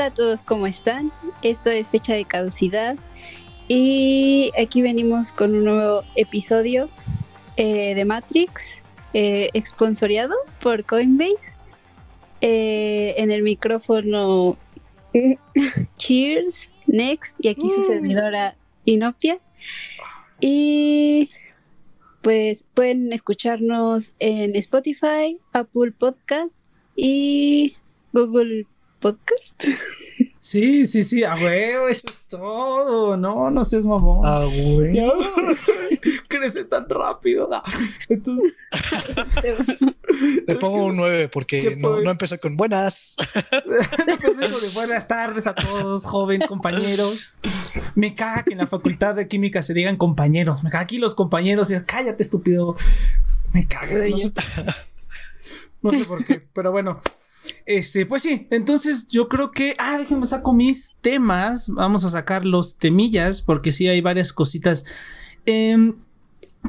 Hola a todos, ¿cómo están? Esto es fecha de caducidad y aquí venimos con un nuevo episodio eh, de Matrix, eh, por Coinbase. Eh, en el micrófono Cheers, Next y aquí su mm. servidora Inopia. Y pues pueden escucharnos en Spotify, Apple Podcast y Google Podcast. Sí, sí, sí, a huevo, eso es todo. No, no seas mamón. A huevo. Crece tan rápido. Le pongo un 9 porque no, no, empecé con buenas. no empecé con buenas tardes a todos, joven compañeros. Me caga que en la facultad de química se digan compañeros. Me caga aquí los compañeros y cállate, estúpido. Me caga de ellos. No sé por qué, pero bueno. Este, pues sí, entonces yo creo que. Ah, déjenme saco mis temas. Vamos a sacar los temillas, porque sí hay varias cositas em,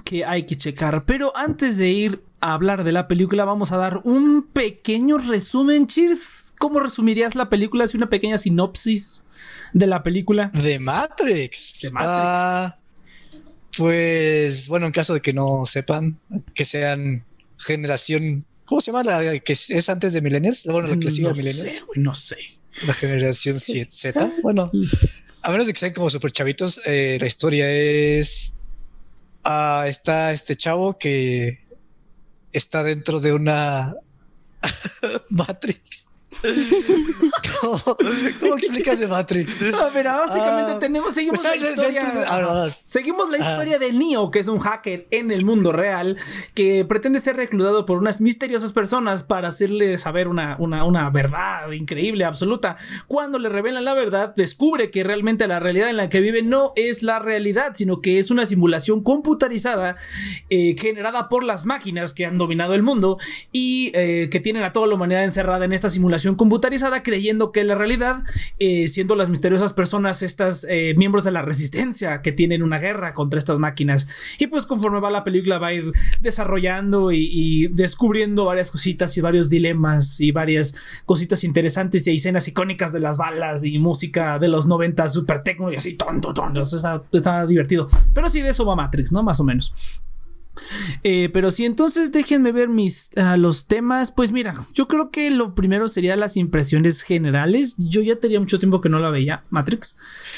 que hay que checar. Pero antes de ir a hablar de la película, vamos a dar un pequeño resumen. Cheers, ¿cómo resumirías la película? Si una pequeña sinopsis de la película. De Matrix. De Matrix. Ah, pues bueno, en caso de que no sepan, que sean generación ¿Cómo se llama la que es antes de Millennials? Bueno, la que sigue no Millennials. Sé, no sé. La generación Z. Bueno, a menos de que sean como super chavitos, eh, la historia es. Ah, está este chavo que está dentro de una Matrix ¿Cómo, explicas de Matrix? A ver, básicamente ah, tenemos, seguimos la historia. Ah, seguimos la historia de Neo, que es un hacker en el mundo real que pretende ser reclutado por unas misteriosas personas para hacerle saber una, una, una verdad increíble, absoluta. Cuando le revelan la verdad, descubre que realmente la realidad en la que vive no es la realidad, sino que es una simulación computarizada eh, generada por las máquinas que han dominado el mundo y eh, que tienen a toda la humanidad encerrada en esta simulación computarizada creyendo que la realidad, eh, siendo las misteriosas personas estas eh, miembros de la resistencia que tienen una guerra contra estas máquinas. Y pues conforme va la película va a ir desarrollando y, descubriendo varias cositas y varios dilemas y varias cositas interesantes y escenas icónicas de las balas y música de los 90 super tecno y así tonto, tonto. Está, está divertido. Pero sí, de eso va Matrix, ¿no? Más o menos. Eh, pero sí, entonces déjenme ver mis ah, los temas. Pues mira, yo creo que lo primero sería las impresiones generales. Yo ya tenía mucho tiempo que no la veía, Matrix.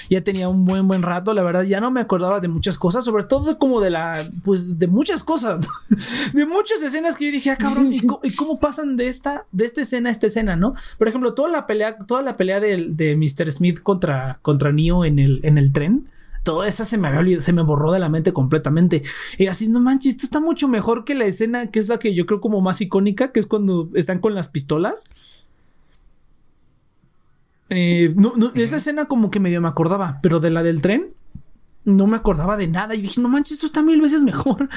Ya tenía un buen buen rato, la verdad, ya no me acordaba de muchas cosas, sobre todo como de la, pues de muchas cosas, de muchas escenas que yo dije, ah, cabrón, ¿y cómo, pasan de esta, de esta escena a esta escena, no? Por ejemplo, toda la pelea, toda la pelea de, de Mr. Smith contra, contra Neo en el, en el tren toda esa se me había olvidado, se me borró de la mente completamente. Y así, no manches, esto está mucho mejor que la escena que es la que yo creo como más icónica, que es cuando están con las pistolas. Eh, no, no, esa escena como que medio me acordaba, pero de la del tren, no me acordaba de nada. Y dije, no manches, esto está mil veces mejor.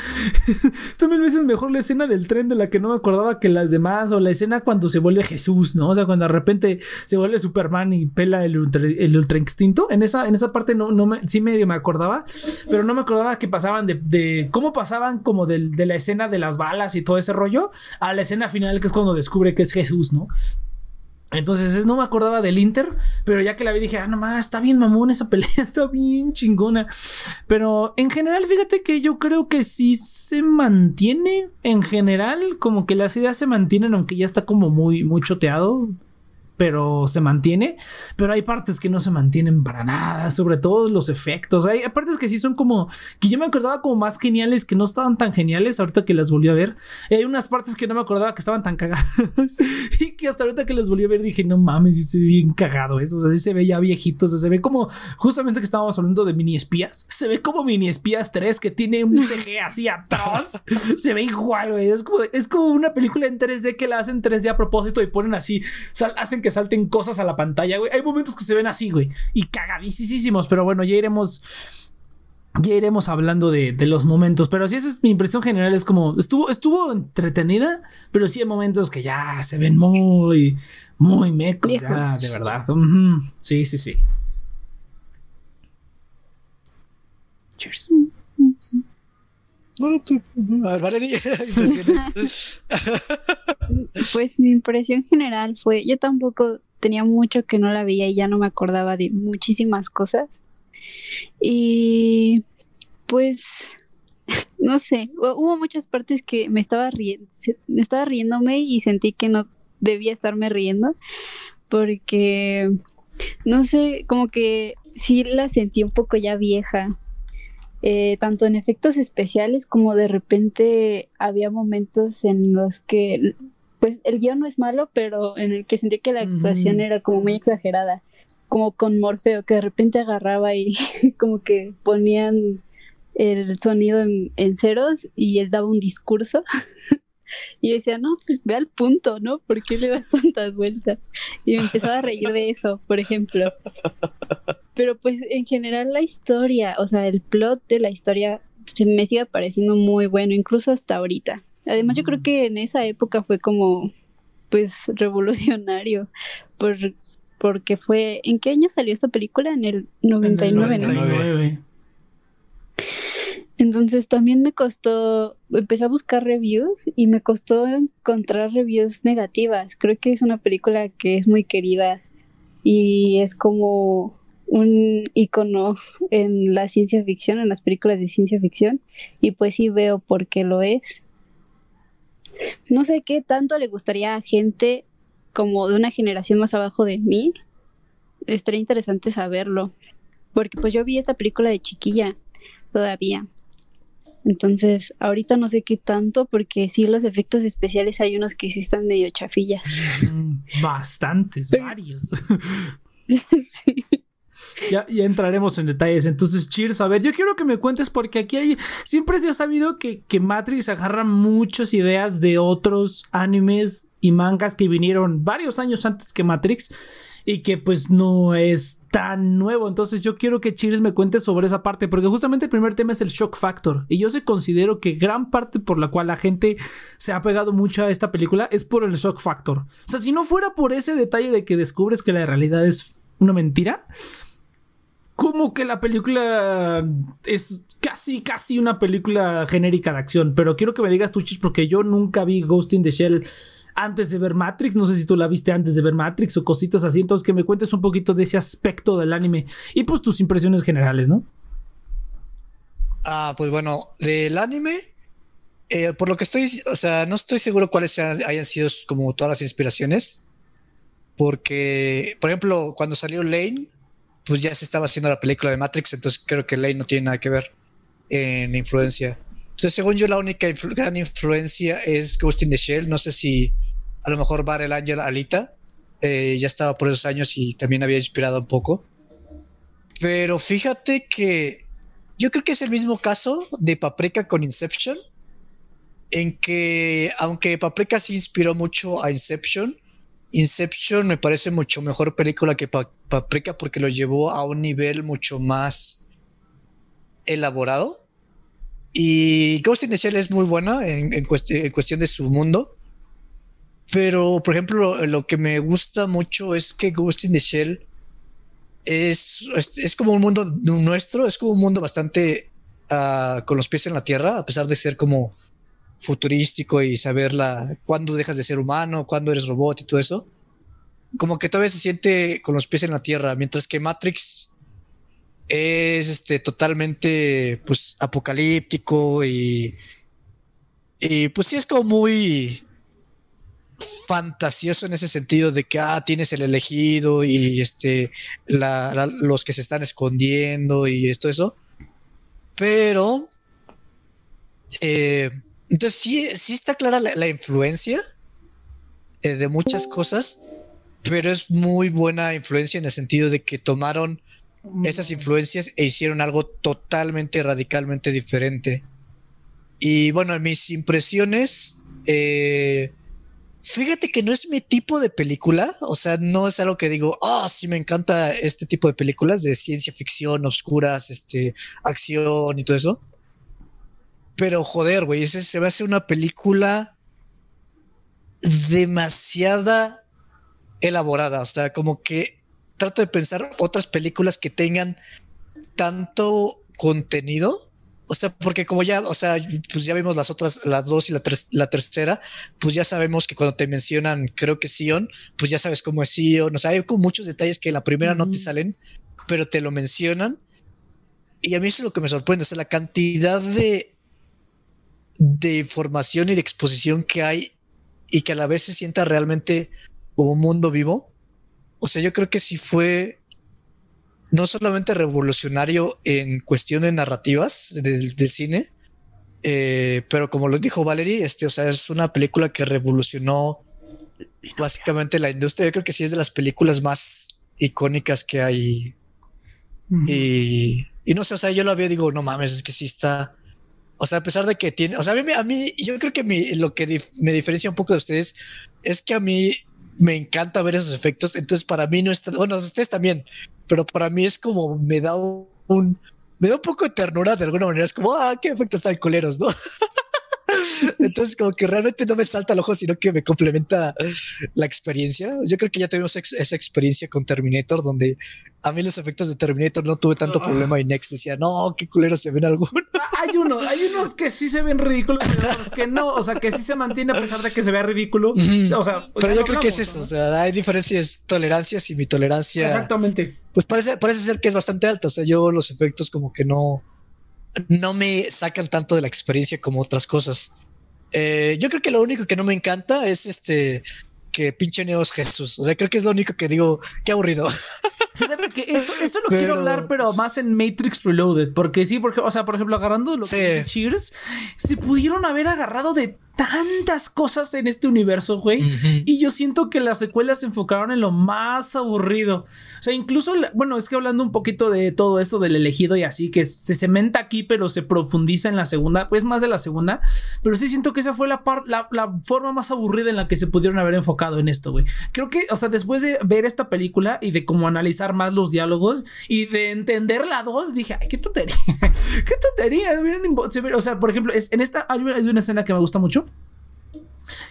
está mil veces mejor la escena del tren de la que no me acordaba que las demás. O la escena cuando se vuelve Jesús, ¿no? O sea, cuando de repente se vuelve Superman y pela el ultra, el ultra instinto. En esa, en esa parte no, no me, sí medio me acordaba. Pero no me acordaba que pasaban de, de cómo pasaban como de, de la escena de las balas y todo ese rollo a la escena final que es cuando descubre que es Jesús, ¿no? Entonces no me acordaba del Inter, pero ya que la vi dije, ah, no más, está bien mamón esa pelea, está bien chingona. Pero en general, fíjate que yo creo que sí se mantiene, en general, como que las ideas se mantienen, aunque ya está como muy, muy choteado pero se mantiene. Pero hay partes que no se mantienen para nada, sobre todo los efectos. Hay partes que sí son como que yo me acordaba como más geniales que no estaban tan geniales ahorita que las volví a ver. hay unas partes que no me acordaba que estaban tan cagadas y que hasta ahorita que las volví a ver dije, no mames, sí se ve bien cagado eso. O sea, sí se ve ya viejito. se ve como justamente que estábamos hablando de mini espías. Se ve como mini espías 3 que tiene un CG así atroz. se ve igual, güey. Es como, es como una película en 3D que la hacen 3D a propósito y ponen así, hacen que salten cosas a la pantalla, güey. Hay momentos que se ven así, güey. Y cagadísimos, pero bueno, ya iremos ya iremos hablando de, los momentos, pero sí, esa es mi impresión general. Es como estuvo, estuvo entretenida, pero sí hay momentos que ya se ven muy, muy mecos, ya, de verdad. Sí, sí, sí. Cheers. Pues mi impresión general fue, yo tampoco tenía mucho que no la veía y ya no me acordaba de muchísimas cosas. Y pues, no sé, hubo muchas partes que me estaba riendo, me estaba riéndome y sentí que no debía estarme riendo porque, no sé, como que sí la sentí un poco ya vieja. Eh, tanto en efectos especiales como de repente había momentos en los que pues el guion no es malo, pero en el que sentí que la actuación era como muy exagerada, como con Morfeo, que de repente agarraba y como que ponían el sonido en, ceros y él daba un discurso. y decía, no, pues ve al punto, ¿no? ¿Por qué le das tantas vueltas? Y me empezaba a reír de eso, por ejemplo. Pero pues en general la historia, o sea, el plot de la historia se me sigue pareciendo muy bueno, incluso hasta ahorita. Además, yo creo que en esa época fue como, pues, revolucionario, por, porque fue, ¿en qué año salió esta película? En el 99, en el 99. Entonces también me costó, empecé a buscar reviews y me costó encontrar reviews negativas. Creo que es una película que es muy querida y es como un icono en la ciencia ficción, en las películas de ciencia ficción, y pues sí veo por qué lo es. No sé qué tanto le gustaría a gente como de una generación más abajo de mí. Estaría interesante saberlo. Porque pues yo vi esta película de chiquilla todavía. Entonces, ahorita no sé qué tanto, porque sí, los efectos especiales hay unos que sí están medio chafillas. Mm, bastantes, varios. sí. Ya, ya, entraremos en detalles. Entonces, cheers. A ver, yo quiero que me cuentes porque aquí hay. Siempre se ha sabido que, que Matrix agarra muchas ideas de otros animes y mangas que vinieron varios años antes que Matrix y que pues no es tan nuevo. Entonces yo quiero que Cheers me cuente sobre esa parte, porque justamente el primer tema es el shock factor. Y yo se considero que gran parte por la cual la gente se ha pegado mucho a esta película es por el shock factor. O sea, si no fuera por ese detalle de que descubres que la realidad es una mentira, como que la película es casi, casi una película genérica de acción. Pero quiero que me digas tú, Chis, porque yo nunca vi Ghost in the Shell antes de ver Matrix. No sé si tú la viste antes de ver Matrix o cositas así. Entonces, que me cuentes un poquito de ese aspecto del anime y pues tus impresiones generales, ¿no? Ah, pues bueno, del anime, eh, por lo que estoy, o sea, no estoy seguro cuáles hayan sido como todas las inspiraciones. Porque, por ejemplo, cuando salió Lane, pues ya se estaba haciendo la película de Matrix, entonces creo que Lane no tiene nada que ver en influencia. Entonces, según yo, la única gran influencia es Ghost in the Shell. No sé si a lo mejor Bar el Ángel Alita eh, ya estaba por esos años y también había inspirado un poco. Pero fíjate que yo creo que es el mismo caso de Paprika con Inception, en que aunque Paprika se inspiró mucho a Inception, Inception me parece mucho mejor película que Paprika porque lo llevó a un nivel mucho más elaborado. Y Ghost in the Shell es muy buena en, cuestión de su mundo. Pero, por ejemplo, lo, que me gusta mucho es que Ghost in the Shell es, es, como un mundo nuestro, es como un mundo bastante ah, con los pies en la tierra, a pesar de ser como futurístico y saber la, cuándo dejas de ser humano, cuándo eres robot y todo eso. Como que todavía se siente con los pies en la tierra, mientras que Matrix es este totalmente pues apocalíptico y y pues sí es como muy fantasioso en ese sentido de que ah, tienes el elegido y este los que se están escondiendo y esto eso pero eh, entonces sí, sí está clara la, influencia eh, de muchas cosas, pero es muy buena influencia en el sentido de que tomaron esas influencias e hicieron algo totalmente, radicalmente diferente. Y bueno, en mis impresiones, eh, fíjate que no es mi tipo de película, o sea, no es algo que digo, ah, oh, sí me encanta este tipo de películas de ciencia ficción, oscuras, este, acción y todo eso. Pero joder, güey, se va a hacer una película demasiada elaborada. O sea, como que trato de pensar otras películas que tengan tanto contenido O sea, porque como ya, o sea, pues ya vimos las otras, las dos y la, la tercera, pues ya sabemos que cuando te mencionan, creo que Sion, pues ya sabes cómo es Sion. O sea, hay como muchos detalles que en la primera no te salen, pero te lo mencionan. Y a mí eso es lo que me sorprende, o sea, la cantidad de, de información y de exposición que hay y que a la vez se sienta realmente como un mundo vivo. O sea, yo creo que sí fue no solamente revolucionario en cuestión de narrativas del, cine, eh, pero como lo dijo Valerie, este, o sea, es una película que revolucionó básicamente la industria. Yo creo que sí es de las películas más icónicas que hay. y, y, no sé, o sea, yo lo había digo, no mames, es que sí está. O sea, a pesar de que tiene, o sea, a mí, a mí yo creo que lo que me diferencia un poco de ustedes es que a mí me encanta ver esos efectos. Entonces, para mí no está, bueno, ustedes también, pero para mí es como me da un, me da un poco de ternura de alguna manera. Es como, ah, qué efectos tan coleros, ¿no? Entonces, como que realmente no me salta el ojo, sino que me complementa la experiencia. Yo creo que ya tuvimos esa experiencia con Terminator, donde a mí los efectos de Terminator no tuve tanto ah. problema y Next decía, no, qué culeros se ven algunos. Ah, hay uno, hay unos que sí se ven ridículos otros que no, o sea, que sí se mantiene a pesar de que se vea ridículo. O sea, pero yo creo que es eso, o sea, hay diferencias, tolerancias y mi tolerancia. Exactamente. Pues parece, parece ser que es bastante alta, o sea, yo los efectos como que no, no me sacan tanto de la experiencia como otras cosas. Eh, yo creo que lo único que no me encanta es este que pinche Neo es Jesús. O sea, creo que es lo único que digo, qué aburrido. Fíjate que eso, eso lo quiero hablar, pero más en Matrix Reloaded. Porque sí, porque, o sea, por ejemplo, agarrando lo que dice Cheers, se pudieron haber agarrado de tantas cosas en este universo, güey. Y yo siento que las secuelas se enfocaron en lo más aburrido. O sea, incluso, bueno, es que hablando un poquito de todo esto del elegido y así, que se cementa aquí, pero se profundiza en la segunda, pues más de la segunda. Pero sí siento que esa fue la, la, la forma más aburrida en la que se pudieron haber enfocado en esto, güey. Creo que, o sea, después de ver esta película y de como analizar más los diálogos y de entender la dos, dije, ay, qué tontería. qué tontería. O sea, por ejemplo, es, en esta hay una escena que me gusta mucho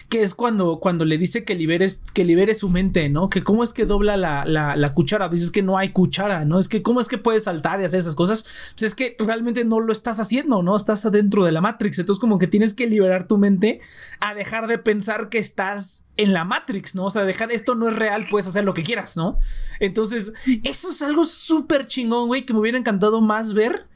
que es cuando, cuando le dice que liberes, que libere su mente, ¿no? Que cómo es que dobla la, la, cuchara, dices que no hay cuchara, ¿no? Es que cómo es que puedes saltar y hacer esas cosas, pues es que realmente no lo estás haciendo, ¿no? Estás adentro de la Matrix, entonces como que tienes que liberar tu mente a dejar de pensar que estás en la Matrix, ¿no? O sea, dejar esto no es real, puedes hacer lo que quieras, ¿no? Entonces, eso es algo súper chingón, güey, que me hubiera encantado más ver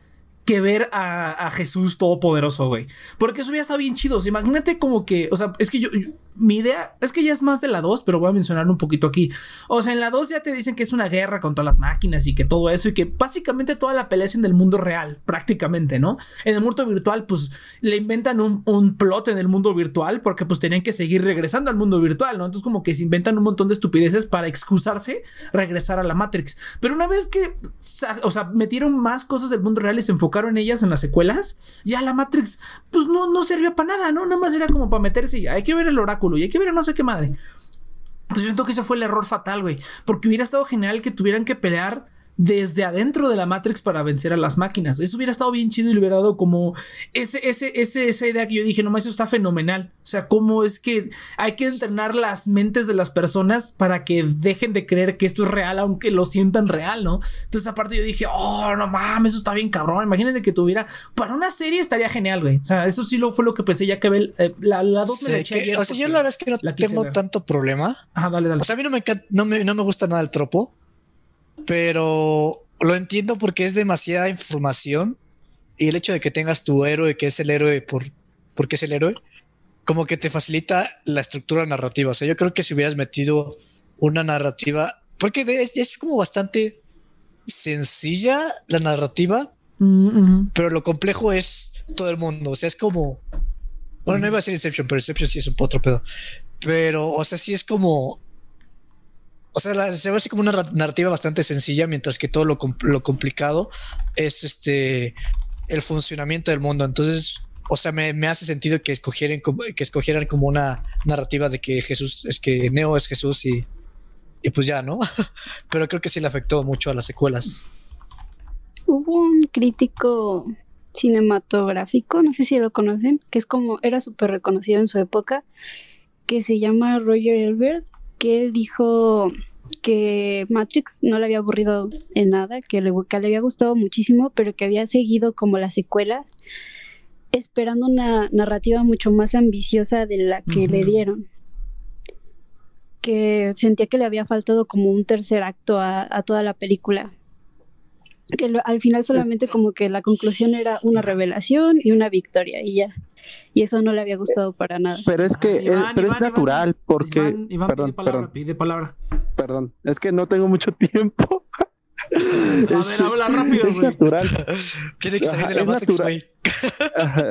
que ver a, Jesús todopoderoso, güey. Porque eso ya está bien chido. imagínate como que, o sea, es que yo, mi idea es que ya es más de la 2, pero voy a mencionarlo un poquito aquí. O sea, en la 2 ya te dicen que es una guerra contra las máquinas y que todo eso y que básicamente toda la pelea es en el mundo real, prácticamente, ¿no? En el mundo virtual, pues le inventan un, un plot en el mundo virtual porque pues tenían que seguir regresando al mundo virtual, ¿no? Entonces como que se inventan un montón de estupideces para excusarse, regresar a la Matrix. Pero una vez que, o sea, metieron más cosas del mundo real y se enfocaron en ellas en las secuelas, ya la Matrix, pues no, no servía para nada, ¿no? Nada más era como para meterse y hay que ver el oráculo y hay que ver no sé qué madre. Entonces yo siento que ese fue el error fatal, güey. Porque hubiera estado genial que tuvieran que pelear desde adentro de la Matrix para vencer a las máquinas. Eso hubiera estado bien chido y le hubiera dado como ese, ese, ese, esa idea que yo dije, no, eso está fenomenal. O sea, cómo es que hay que entrenar las mentes de las personas para que dejen de creer que esto es real, aunque lo sientan real, ¿no? Entonces, aparte, yo dije, oh, no mames, eso está bien cabrón. Imagínate que tuviera para una serie estaría genial, güey. O sea, eso sí lo fue lo que pensé ya que eh, la, la dos me la eché O sea, yo la verdad es que no tengo tanto problema. Ajá, dale, dale. O sea, a mí no me, no me, no me gusta nada el tropo pero lo entiendo porque es demasiada información y el hecho de que tengas tu héroe, que es el héroe por, porque es el héroe, como que te facilita la estructura narrativa. O sea, yo creo que si hubieras metido una narrativa, porque es, como bastante sencilla la narrativa, mm, pero lo complejo es todo el mundo. O sea, es como, bueno, no iba a ser Inception, pero Inception sí es un potro pedo. Pero, o sea, sí es como o sea, se ve así como una narrativa bastante sencilla, mientras que todo lo, complicado es este el funcionamiento del mundo. Entonces, o sea, me, hace sentido que escogieran, que escogieran como una narrativa de que Jesús es que Neo es Jesús y, y pues ya, ¿no? Pero creo que sí le afectó mucho a las secuelas. Hubo un crítico cinematográfico, no sé si lo conocen, que es como, era súper reconocido en su época, que se llama Roger Elbert que él dijo que Matrix no le había aburrido en nada, que le, que le había gustado muchísimo, pero que había seguido como las secuelas, esperando una narrativa mucho más ambiciosa de la que le dieron. Que sentía que le había faltado como un tercer acto a, a toda la película. Que lo- al final solamente como que la conclusión era una revelación y una victoria y ya. Y eso no le había gustado para nada. Pero es que, Iván, es, pero Iván, es natural, Iván. porque. Iván, Iván, perdón, pide palabra, perdón, pide palabra. perdón. Es que no tengo mucho tiempo. A ver, habla rápido, es güey. natural. Tiene que salir de la es Matrix, güey.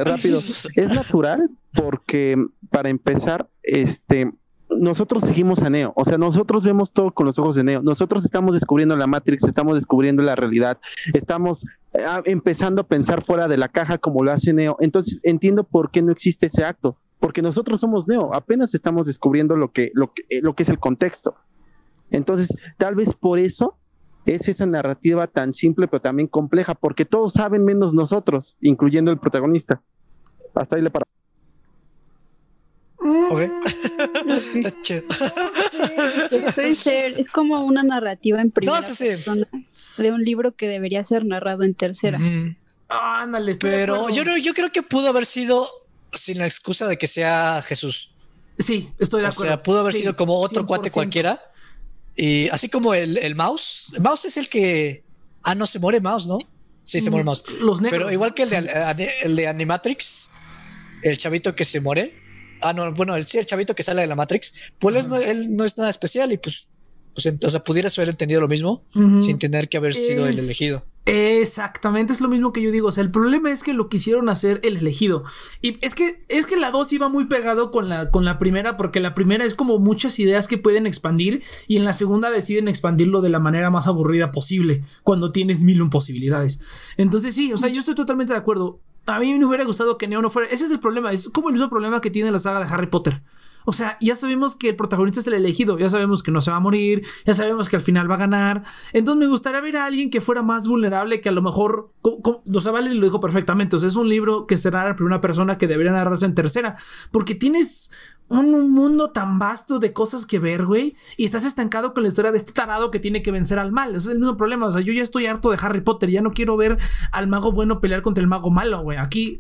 Rápido. Es natural porque, para empezar, este. Nosotros seguimos a Neo, o sea, nosotros vemos todo con los ojos de Neo. Nosotros estamos descubriendo la Matrix, estamos descubriendo la realidad, estamos eh, empezando a pensar fuera de la caja como lo hace Neo. Entonces entiendo por qué no existe ese acto, porque nosotros somos Neo, apenas estamos descubriendo lo que, lo que, eh, lo que es el contexto. Entonces, tal vez por eso es esa narrativa tan simple pero también compleja, porque todos saben menos nosotros, incluyendo el protagonista. Hasta ahí le para. Ok. Mm, Está chido. Ser, es como una narrativa en primera No, sí, sí. persona de un libro que debería ser narrado en tercera. Ah, ándale, Pero yo, no- yo creo que pudo haber sido sin la excusa de que sea Jesús. Sí, estoy de O acuerdo. sea, pudo haber Sí, sido como otro cuate 100%. cualquiera. Y así como el, el mouse. El mouse es el que. Ah, no, se muere mouse, ¿no? Sí, se muere mouse. Los negros. Pero igual que el de, el de Animatrix, el chavito que se muere. Ah, no, bueno, el, el chavito que sale de la Matrix, pues él no, él no es nada especial y pues, pues ent- o sea, pudieras haber entendido lo mismo sin tener que haber sido el elegido. Exactamente, es lo mismo que yo digo. O sea, el problema es que lo quisieron hacer el elegido. Y es que, es que la 2 iba muy pegado con la, con la primera, porque la primera es como muchas ideas que pueden expandir, y en la segunda deciden expandirlo de la manera más aburrida posible, cuando tienes mil posibilidades. Entonces, sí, o sea, yo estoy totalmente de acuerdo. A mí me hubiera gustado que Neo no fuera. Ese es el problema. Es como el mismo problema que tiene la saga de Harry Potter. O sea, ya sabemos que el protagonista es el elegido, ya sabemos que no se va a morir, ya sabemos que al final va a ganar. Entonces me gustaría ver a alguien que fuera más vulnerable, que a lo mejor, o sea, Vale lo dijo perfectamente, o sea, es un libro que se narra en primera persona que debería narrarse en tercera, porque tienes un, un mundo tan vasto de cosas que ver, güey, y estás estancado con la historia de este tarado que tiene que vencer al mal. Ese es el mismo problema, o sea, yo ya estoy harto de Harry Potter, ya no quiero ver al mago bueno pelear contra el mago malo, güey. Aquí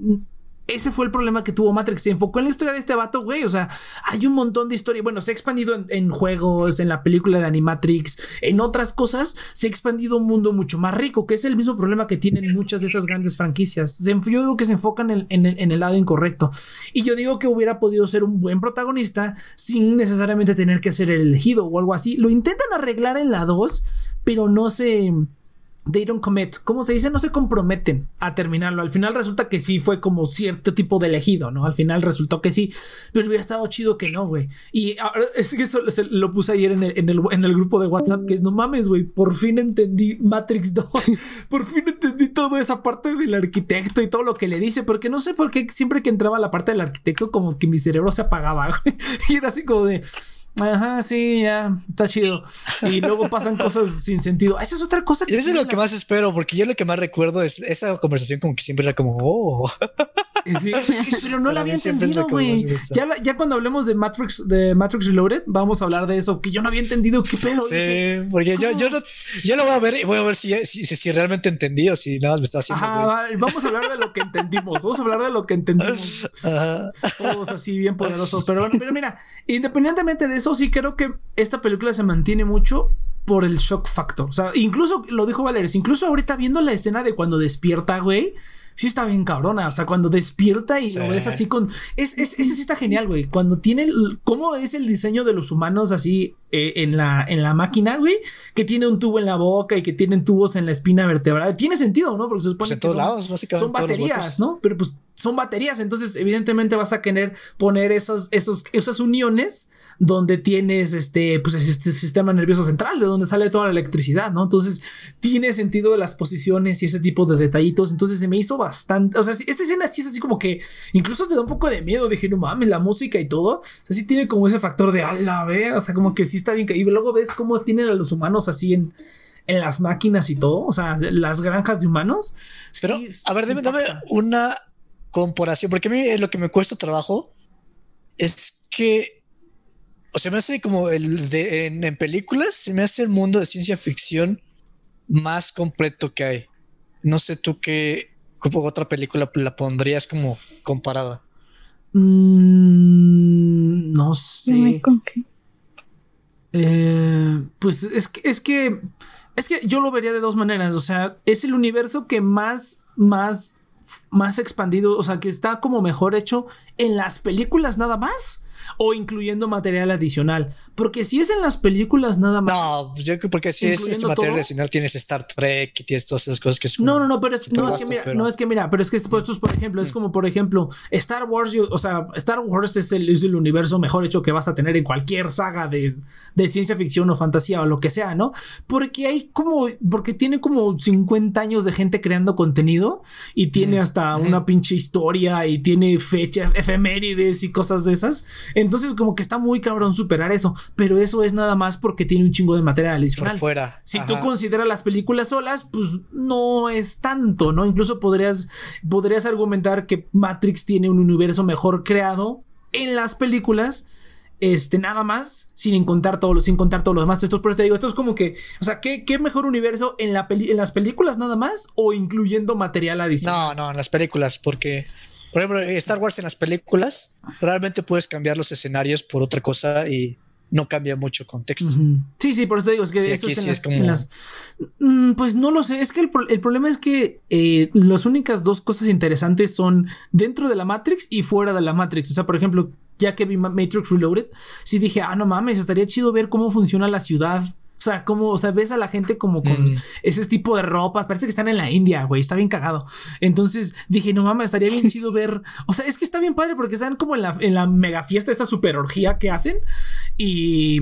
ese fue el problema que tuvo Matrix. Se enfocó en la historia de este vato, güey. O sea, hay un montón de historia. Bueno, se ha expandido en, juegos, en la película de Animatrix, en otras cosas. Se ha expandido un mundo mucho más rico, que es el mismo problema que tienen muchas de estas grandes franquicias. Se yo digo que se enfocan en, en el- en el lado incorrecto. Y yo digo que hubiera podido ser un buen protagonista sin necesariamente tener que ser el elegido o algo así. Lo intentan arreglar en la 2, pero no se they don't commit, ¿cómo se dice? No se comprometen a terminarlo. Al final resulta que sí fue como cierto tipo de elegido, ¿no? Al final resultó que sí, pero hubiera estado chido que no, güey. Y ahora es que eso lo puse ayer en el, en el, en el grupo de WhatsApp, que es no mames, güey, por fin entendí Matrix 2, por fin entendí toda esa parte del arquitecto y todo lo que le dice, porque no sé por qué siempre que entraba la parte del arquitecto como que mi cerebro se apagaba, güey. Y era así como de... Ajá, sí, ya, está chido. Y luego pasan cosas sin sentido. Esa es otra cosa Y eso es lo que más espero, porque yo lo que más recuerdo es esa conversación como que siempre era como, oh, Sí, pero no la había entendido, que güey. Ya, ya cuando hablemos de Matrix, de Matrix Reloaded, vamos a hablar de eso, que yo no había entendido qué pedo. Dije, sí, porque yo, ¿cómo? yo, no, yo lo voy a ver y voy a ver si, si, realmente entendí o si nada más me está haciendo. Ajá, vamos a hablar de lo que entendimos. Vamos a hablar de lo que entendimos. Ajá. Todos así bien poderosos. Pero bueno, pero mira, independientemente de eso, sí creo que esta película se mantiene mucho por el shock factor. O sea, incluso lo dijo Valeris, incluso ahorita viendo la escena de cuando despierta, güey. Sí está bien cabrona, o sea, cuando despierta y Sí. lo ves así con... Es, es- ese sí está genial, güey. Cuando tiene... el- ¿Cómo es el diseño de los humanos así eh, en, la, en la máquina, güey? Que tiene un tubo en la boca y que tienen tubos en la espina vertebral. Tiene sentido, ¿no? Porque se supone Pues en que todos son- lados, básicamente. son baterías. ¿no? Pero pues son baterías, entonces evidentemente vas a querer poner esos, esos, esas uniones donde tienes este, pues este sistema nervioso central, de donde sale toda la electricidad, ¿no? Entonces tiene sentido las posiciones y ese tipo de detallitos, entonces se me hizo bastante, o sea, esta escena sí es así como que incluso te da un poco de miedo, dije, no mames, la música y todo, o sea, sí tiene como ese factor de, a la ver, o sea, como que sí está bien, y luego ves cómo tienen a los humanos así en... En las máquinas y todo, o sea, las granjas de humanos. Pero, Sí, a ver, dime, dame una comparación, porque a mí lo que me cuesta trabajo es que O sea, me hace como el de en, películas, se me hace el mundo de ciencia ficción más completo que hay. No sé tú qué otra película la pondrías como comparada. Mm, no sé. Eh, pues es que, es que es que yo lo vería de dos maneras. O sea, es el universo que más, más, más expandido, o sea, que está como mejor hecho en las películas nada más o incluyendo material adicional. Porque si es en las películas nada más. No, pues yo creo que porque si es este material adicional tienes Star Trek y tienes todas esas cosas que es No, no, no, pero es, no, es que mira, no es que mira, pero es que estos, por ejemplo, es mm. como por ejemplo, Star Wars, o sea, Star Wars es el, es el universo mejor hecho que vas a tener en cualquier saga de, de ciencia ficción o fantasía o lo que sea, ¿no? Porque hay como, porque tiene como 50 años de gente creando contenido y tiene mm. hasta una pinche historia y tiene fecha, efemérides y cosas de esas. Entonces, como que está muy cabrón superar eso, pero eso es nada más porque tiene un chingo de material adicional. Por fuera. Si tú consideras las películas solas, pues no es tanto, ¿no? Incluso podrías, podrías argumentar que Matrix tiene un universo mejor creado en las películas este, nada más, sin contar todo lo, sin contar todos los demás. Esto, por eso te digo, esto es como que, o sea, ¿qué, qué mejor universo en, la en las películas nada más o incluyendo material adicional? No, no, en las películas, porque por ejemplo, Star Wars en las películas, realmente puedes cambiar los escenarios por otra cosa y no cambia mucho contexto. Sí, sí, por eso digo, es que eso es, como... Mm, pues no lo sé, es que el, problema es que eh, las únicas dos cosas interesantes son dentro de la Matrix y fuera de la Matrix. O sea, por ejemplo, ya que vi Matrix Reloaded, sí dije, ah, no mames, estaría chido ver cómo funciona la ciudad o sea, como, o sea, ves a la gente como con mm. ese tipo de ropas. Parece que están en la India, güey. Está bien cagado. Entonces dije, no mames, estaría bien chido ver. O sea, es que está bien padre porque están como en la, en la mega fiesta, esta super orgía que hacen. Y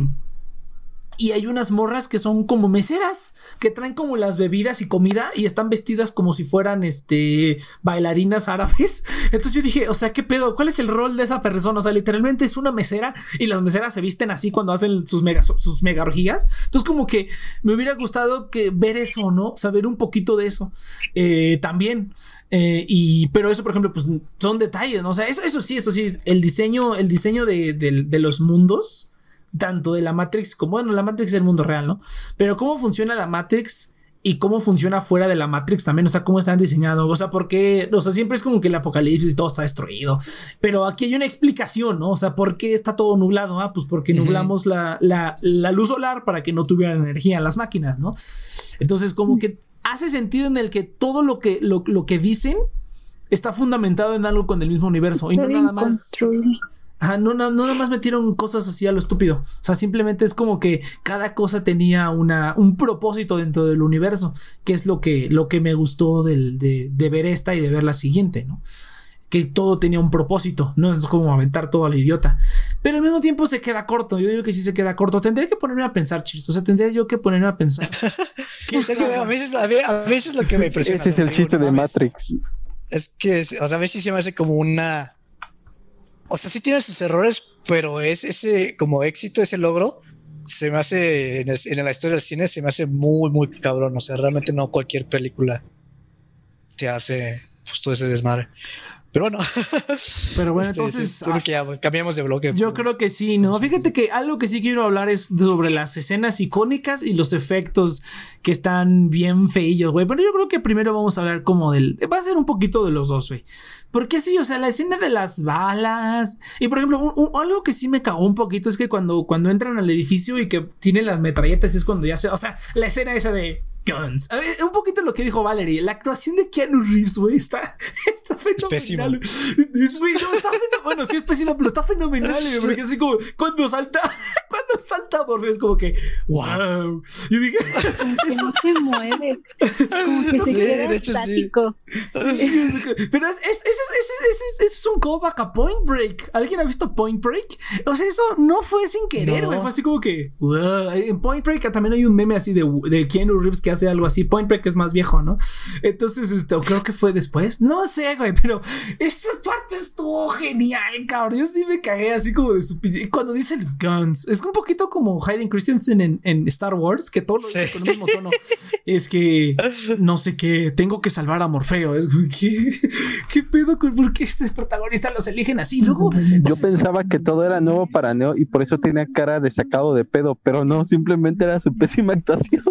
y hay unas morras que son como meseras, que traen como las bebidas y comida y están vestidas como si fueran este bailarinas árabes. Entonces yo dije, o sea, ¿qué pedo? ¿Cuál es el rol de esa persona? O sea, literalmente es una mesera y las meseras se visten así cuando hacen sus mega, sus mega orgías. Entonces como que me hubiera gustado que ver eso, ¿no? Saber un poquito de eso eh, también. Eh, y, pero eso, por ejemplo, pues son detalles, ¿no? O sea, eso, eso sí, eso sí, el diseño, el diseño de, de los mundos tanto de la Matrix como, bueno, la Matrix es el mundo real, ¿no? Pero cómo funciona la Matrix y cómo funciona fuera de la Matrix también, o sea, cómo están diseñados, o sea, porque, o sea, siempre es como que el apocalipsis y todo está destruido, pero aquí hay una explicación, ¿no? O sea, ¿por qué está todo nublado? Ah, pues porque nublamos la, la, la, luz solar para que no tuvieran energía las máquinas, ¿no? Entonces, como que hace sentido en el que todo lo que, lo, lo que dicen está fundamentado en algo con el mismo universo y no nada más no, no, no nada más metieron cosas así a lo estúpido. O sea, simplemente es como que cada cosa tenía una, un propósito dentro del universo, que es lo que, lo que me gustó de, ver esta y de ver la siguiente, ¿no? Que todo tenía un propósito, no es como aventar todo al idiota. Pero al mismo tiempo se queda corto. Yo digo que sí se queda corto. Tendría que ponerme a pensar, chicos. O sea, tendría yo que ponerme a pensar. a, veces, a, veces, lo que me impresiona. Ese es el chiste de Matrix. Es que, o sea, a veces se me hace como una o sea, sí tiene sus errores, pero es ese como éxito, ese logro, se me hace en, la historia del cine, se me hace muy, muy cabrón. O sea, realmente no cualquier película te hace pues, todo ese desmadre. Pero bueno. Pero bueno, este, entonces. creo que ya cambiamos de bloque. Yo creo que sí, ¿no? Fíjate que algo que sí quiero hablar es sobre las escenas icónicas y los efectos que están bien feillos, güey. Pero yo creo que primero vamos a hablar como del. Va a ser un poquito de los dos, güey. Porque sí, o sea, la escena de las balas. Y por ejemplo, algo que sí me cagó un poquito es que cuando, cuando entran al edificio y que tienen las metralletas es cuando ya se. O sea, la escena esa de Guns. A ver, un poquito lo que dijo Valerie. La actuación de Keanu Reeves, güey, está, está fenomenal. Es, güey, no, está bueno, sí es pésimo, pero está fenomenal, güey, porque así como cuando salta, cuando salta Morpheus es como que, wow. Yo dije, eso no se mueve. Como que se queda estático. Pero es, es, es, es, un callback a Point Break. ¿Alguien ha visto Point Break? O sea, eso no fue sin querer, güey. Fue así como que, wow. En Point Break también hay un meme así de, de Keanu Reeves que hace algo así. Point Break es más viejo, ¿no? Entonces, este, creo que fue después. No sé, güey, pero esa parte estuvo genial, cabrón. Yo sí me cagué así como de su Cuando dice el guns, es un poquito como Hayden Christensen en, en Star Wars, que todo lo dice con el mismo tono. Es que no sé qué, tengo que salvar a Morfeo. Es ¿qué, qué pedo con por qué estos protagonistas los eligen así? Luego, Yo pensaba que todo era nuevo para Neo y por eso tenía cara de sacado de pedo, pero no, simplemente era su pésima actuación.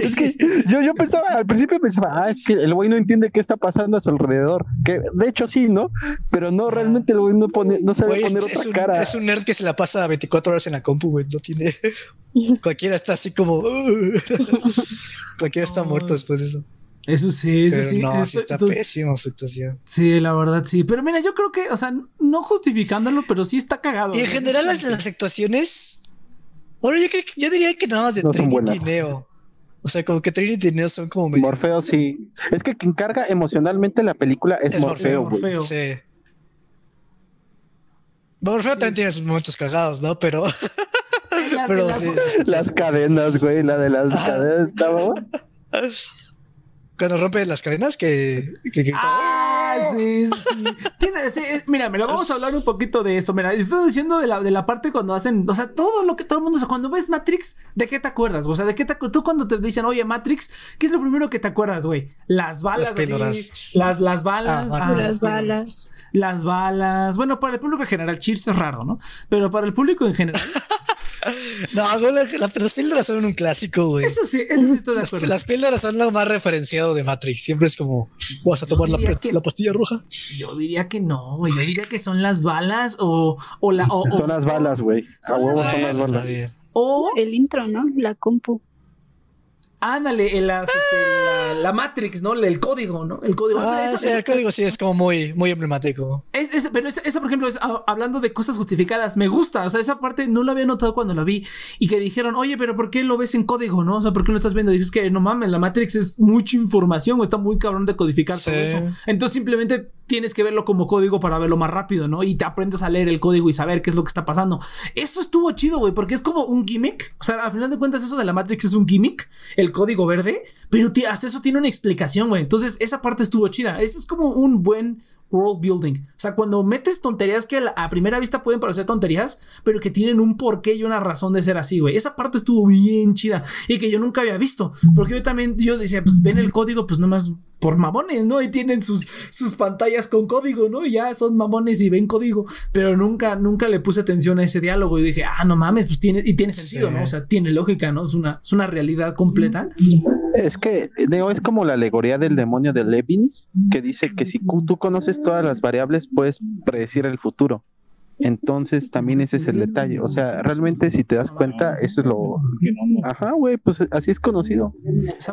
Es que yo, yo pensaba, al principio pensaba, ah, es que el güey no entiende qué está pasando a su alrededor. Que de hecho sí, ¿no? Pero no, realmente el güey no, pone, no sabe poner es otra un, cara. es un nerd que se la pasa 24 horas en la compu, güey. No tiene. Cualquiera está así como. Cualquiera está muerto después de eso. eso sí, eso Pero sí. no, eso- sí está pésimo su actuación. Sí, la verdad sí. Pero mira, yo creo que, o sea, no justificándolo, pero sí está cagado. Y en general, las, las actuaciones. Bueno, yo, creo que- yo diría que nada más de No Trinity y. Neo. O sea, como que Trinity y Neo son como medio. Morfeo sí. Es que quien carga emocionalmente la película es, Es Morfeo, Morfeo, güey. Morfeo. Sí. Morfeo también tiene sus momentos cagados, ¿no? Pero. Las- pero las- sí. Las cadenas, güey, la de las cadenas estaba. Cuando rompe las cadenas, que. que, que- Ah, sí, sí, sí. Tiene, sí, es- mira, mira, vamos a hablar un poquito de eso. Mira, estoy diciendo de la, de la parte cuando hacen, o sea, todo lo que todo el mundo, cuando ves Matrix, ¿de qué te acuerdas? O sea, ¿de qué te acuerdas? Tú cuando te dicen, oye, Matrix, ¿qué es lo primero que te acuerdas, güey? Las balas. Las así, píldoras. las, las balas. Ah, ah, las balas. Las balas. Bueno, para el público en general, Cheers es raro, ¿no? Pero para el público en general, No, güey, la- la- las píldoras son un clásico, güey. eso sí, eso sí estoy de Las, acuerdo. las píldoras son lo más referenciado de Matrix. Siempre es como, vas a tomar la, que- la pastilla roja. Yo diría que no, güey. Yo diría que son las balas o, o la. O, o- Son las balas, güey. A huevo las son las balas. o El intro, ¿no? La compu. Ándale, en las, este, la, la Matrix, ¿no? El código, ¿no? El código. Ah, sí, el código sí es como muy, muy emblemático. es- es- pero esa, esa, por ejemplo, es ah, hablando de cosas justificadas. Me gusta. O sea, esa parte no la había notado cuando la vi. Y que dijeron, oye, pero ¿por qué lo ves en código, no? O sea, ¿por qué lo estás viendo? Y dices que no mames, la Matrix es mucha información. o Está muy cabrón de codificar todo eso. Entonces simplemente tienes que verlo como código para verlo más rápido, ¿no? Y te aprendes a leer el código y saber qué es lo que está pasando. Eso estuvo chido, güey, porque es como un gimmick. O sea, al final de cuentas, eso de la Matrix es un gimmick, el código verde, pero hasta eso tiene una explicación, güey. Entonces, esa parte estuvo chida. Eso es como un buen world building. O sea, cuando metes tonterías que a primera vista pueden parecer tonterías, pero que tienen un porqué y una razón de ser así, güey. Esa parte estuvo bien chida y que yo nunca había visto. Porque yo también, yo decía, pues ven el código, pues nomás por mamones, ¿no? Y tienen sus, sus pantallas con código, ¿no? Y ya son mamones y ven código. Pero nunca, nunca le puse atención a ese diálogo y dije, ah, no mames, pues tiene, y tiene sentido, Sí. ¿no? O sea, tiene lógica, ¿no? Es una, es una realidad completa. Es que Neo es como la alegoría del demonio de Leibniz, que dice que si tú conoces todas las variables, puedes predecir el futuro. Entonces también ese es el detalle. O sea, realmente si te das cuenta, eso es lo... Ajá, güey, pues así es conocido.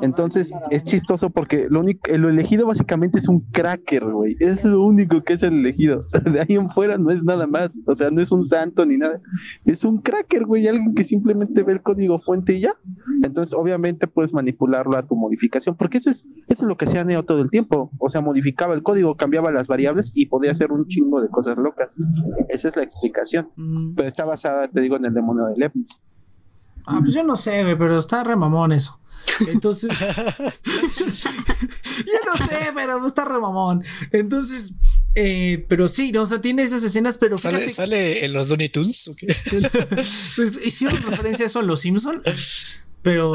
Entonces es chistoso porque lo único, lo elegido básicamente es un cracker, güey. Es lo único que es el elegido. De ahí en fuera no es nada más. O sea, no es un santo ni nada. Es un cracker, güey. Alguien que simplemente ve el código fuente y ya. Entonces, obviamente puedes manipularlo a tu modificación, porque eso es, eso es lo que hacía Neo todo el tiempo. O sea, modificaba el código, cambiaba las variables y podía hacer un chingo de cosas locas. Esa es la explicación. Mm, Pero está basada, te digo, en el demonio de Leibniz. Ah, pues yo no sé, pero está re mamón eso. Entonces. yo no sé, pero está re mamón. Entonces. Eh, pero sí, no, o sea, tiene esas escenas, pero ¿Sale, fíjate- ¿Sale en los Looney Tunes? ¿o qué? pues hicieron referencia a eso en Los Simpson, pero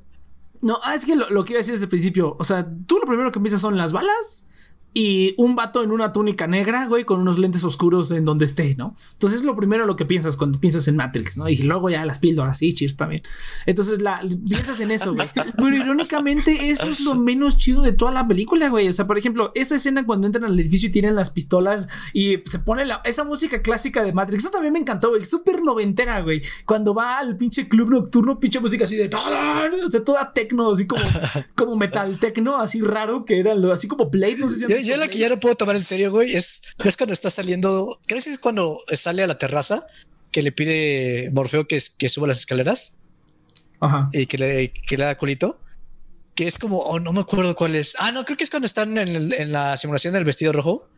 no, ah, es que lo, lo que iba a decir desde el principio, o sea, tú lo primero que empiezas son las balas y un vato en una túnica negra, güey, con unos lentes oscuros en donde esté, ¿no? Entonces es lo primero lo que piensas cuando piensas en Matrix, ¿no? Y luego ya las píldoras, sí, cheers también. Entonces piensas en eso, güey. Pero irónicamente eso es lo menos chido de toda la película, güey. O sea, por ejemplo, esa escena cuando entran al edificio y tienen las pistolas y se pone esa música clásica de Matrix, eso también me encantó, güey. Súper noventera, güey. Cuando va al pinche club nocturno, pinche música así de ¡Tarán! o toda tecno, así como, como metal tecno, así raro, que era así como Blade, no sé si han Yo, la que ya no puedo tomar en serio, güey, es, es cuando está saliendo. ¿Crees que es cuando sale a la terraza que le pide Morfeo que, que suba las escaleras Ajá. y que le, que le da culito? Que es como, oh, no me acuerdo cuál es. Ah, no, creo que es cuando están en, el- en la simulación del vestido rojo,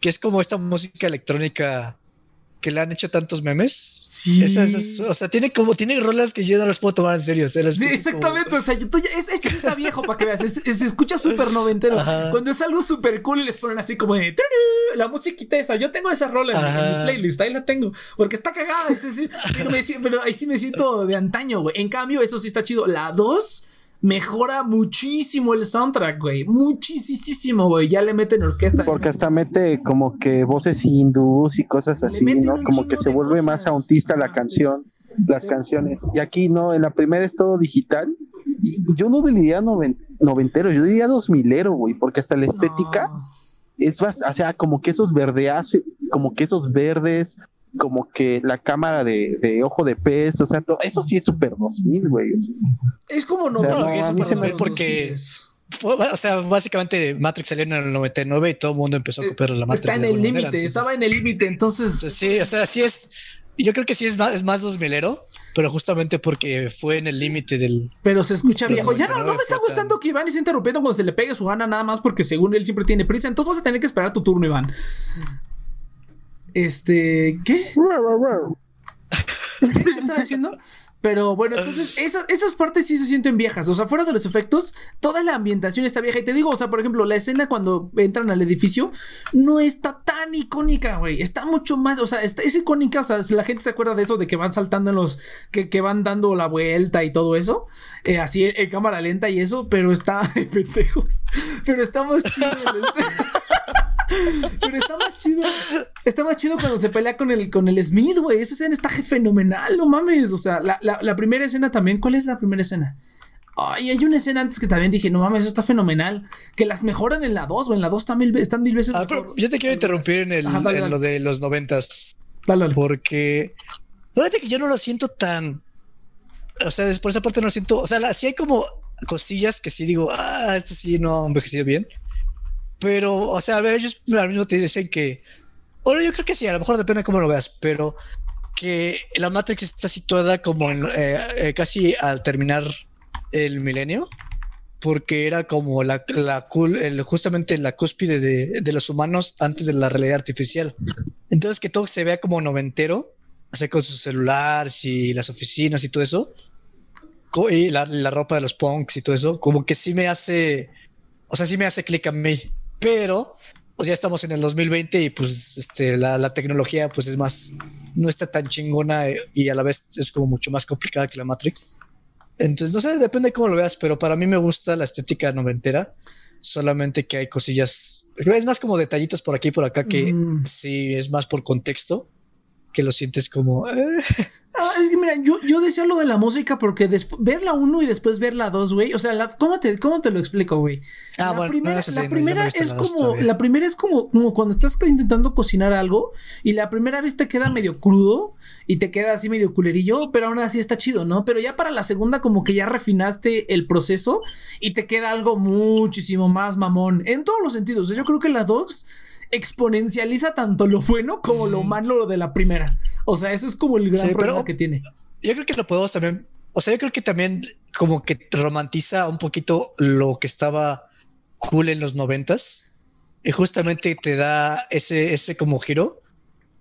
que es como esta música electrónica que le han hecho tantos memes. Sí. Esas- esas- o sea, tiene como, tiene rolas que yo no las puedo tomar en serio. o sea, Sí, es exactamente, o sea, yo, tú ya- es, es está viejo para que veas, es- es- se escucha súper noventero. Ajá. Cuando es algo súper cool les ponen así como de la musiquita esa. Yo tengo esa rola en, mi- en mi playlist, ahí la tengo, porque está cagada. sí, pero, me pero ahí sí me siento de antaño, güey. En cambio, eso sí está chido. La 2 mejora muchísimo el soundtrack, güey. Muchísimo, güey. Ya le meten orquesta. Porque hasta mete como que voces hindús y cosas así, ¿no? Como que se vuelve más autista la Ah, sí. canción, las Sí. canciones. Y aquí no, en la primera es todo digital. Y yo no diría noven- noventero, yo diría dos milero, güey, porque hasta la estética No. es o sea, como que esos verdeazos, como que esos verdes, como que la cámara de, de ojo de pez, o sea, to- eso sí es súper 2000, güey. o sea, Es como no, O sea, me- porque-. Fue- o sea, básicamente Matrix salió en el 99 y todo el mundo empezó a copiar la Matrix. Está en el límite, entonces- estaba en el límite, entonces. entonces, sí, o sea, sí es. Yo creo que sí es más, es más 2000ero, pero justamente porque fue en el límite del. Pero se escucha viejo. Ya no, no me 99 está gustando tan- que Iván esté interrumpiendo cuando se le pegue su gana nada más porque según él siempre tiene prisa. Entonces vas a tener que esperar tu turno, Iván. Este, ¿qué? ¿Qué estaba diciendo? Pero bueno, entonces esas, esas partes sí se sienten viejas. O sea, fuera de los efectos, toda la ambientación está vieja. Y te digo, o sea, por ejemplo, la escena cuando entran al edificio no está tan icónica, güey. Está mucho más, o sea, está, es icónica. O sea, la gente se acuerda de eso, de que van saltando en los, que, que van dando la vuelta y todo eso. Eh, así en cámara lenta y eso, pero está, pendejos. Pero está más chido. Pero está más chido. Está más chido cuando se pelea con el, con el Smith, güey. Esa escena está fenomenal, no mames. O sea, la, la- la primera escena también. ¿Cuál es la primera escena? Ay, hay una escena antes que también dije, no mames, eso está fenomenal. Que las mejoran en la 2, güey. En la 2 también están mil veces. Ah, pero yo te quiero interrumpir en, el, Ajá, dale, en dale. lo de los noventas. Dale. Porque fíjate que yo no lo siento tan. O sea, por esa parte no lo siento. O sea, la- sí hay como cosillas que sí digo, ah, esto sí no ha envejecido bien. Pero, o sea, ellos al mismo te dicen que. Bueno, yo creo que sí, a lo mejor depende de cómo lo veas, pero que la Matrix está situada como en, eh, eh, casi al terminar el milenio, porque era como la, la el- justamente la cúspide de, de los humanos antes de la realidad artificial. Entonces que todo se vea como noventero, o sea, con sus celulares y las oficinas y todo eso, y la, la ropa de los punks y todo eso, como que sí me hace, o sea, sí me hace clic a mí, pero pues ya estamos en el 2020 y pues este, la, la tecnología pues es más, no está tan chingona eh, y a la vez es como mucho más complicada que la Matrix. Entonces, no sé, depende de cómo lo veas, pero para mí me gusta la estética noventera. Solamente que hay cosillas, es más como detallitos por aquí y por acá que Mm. sí es más por contexto que lo sientes como eh, Ah, es que mira, yo, yo decía lo de la música porque ver la 1 y después ver la 2, güey. O sea, la- ¿cómo, te, ¿cómo te lo explico, güey? Ah, la bueno, primera, no, sí, la no, primera es la dos como, todavía. la primera es como, como cuando estás intentando cocinar algo y la primera vez te queda medio crudo y te queda así medio culerillo, pero aún así está chido, ¿no? Pero ya para la segunda como que ya refinaste el proceso y te queda algo muchísimo más mamón en todos los sentidos. Yo creo que la 2 exponencializa tanto lo bueno como lo malo de la primera. O sea, ese es como el gran Sí, problema que tiene. yo creo que lo podemos también, o sea, yo creo que también como que romantiza un poquito lo que estaba cool en los noventas y justamente te da ese, ese como giro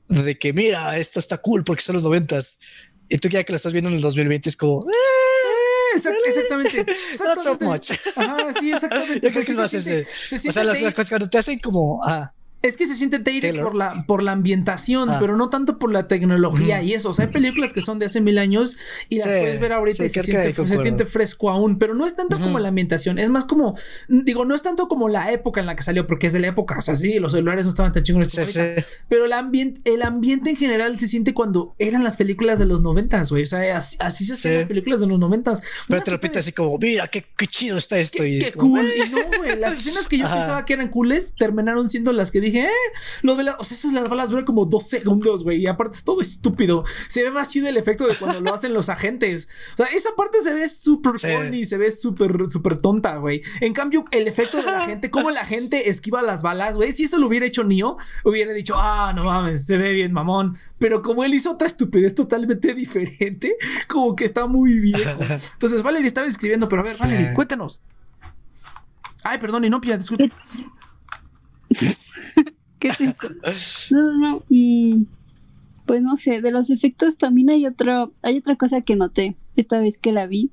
de que mira, esto está cool porque son los noventas. Y tú ya que lo estás viendo en el 2020 es como, "Eh, Exact- exactamente. not so exactamente. much. Ajá, sí, exactamente. Yo creo que es más ese. se O sea, las, las cosas cuando te hacen como, ah, Es que se siente dated por la, por la ambientación, Ah. pero no tanto por la tecnología y eso. O sea, hay películas que son de hace mil años y las Sí, puedes ver ahorita sí, y se siente, se siente fresco aún, pero no es tanto como la ambientación, es más como, digo, no es tanto como la época en la que salió, porque es de la época, o sea, sí, los celulares no estaban tan chingones como sí. Pero el ambiente, el ambiente en general se siente cuando eran las películas de los noventas, güey. O sea, así, así se hacían las películas de los noventas. pero Una te repite así como, mira, qué, qué chido está esto. y Qué, es qué como, cool. Y no, güey. Las escenas que yo Ajá. pensaba que eran cooles terminaron siendo las que dije, eh, lo de las, o sea, esas las balas duran como dos segundos, güey. Y aparte es todo estúpido. Se ve más chido el efecto de cuando lo hacen los agentes. O sea, esa parte se ve súper Sí. corny, se ve súper, súper tonta, güey. En cambio, el efecto de la gente, cómo la gente esquiva las balas, güey. Si eso lo hubiera hecho Neo, hubiera dicho, ah, no mames, se ve bien, mamón. Pero como él hizo otra estupidez totalmente diferente, como que está muy viejo. Entonces, Valerie estaba escribiendo, pero a ver, Sí. Valerie, cuéntanos. Ay, perdón, Inopia, disculpa. No, no, no. mm, pues no sé, de los efectos también hay otro, hay otra cosa que noté esta vez que la vi,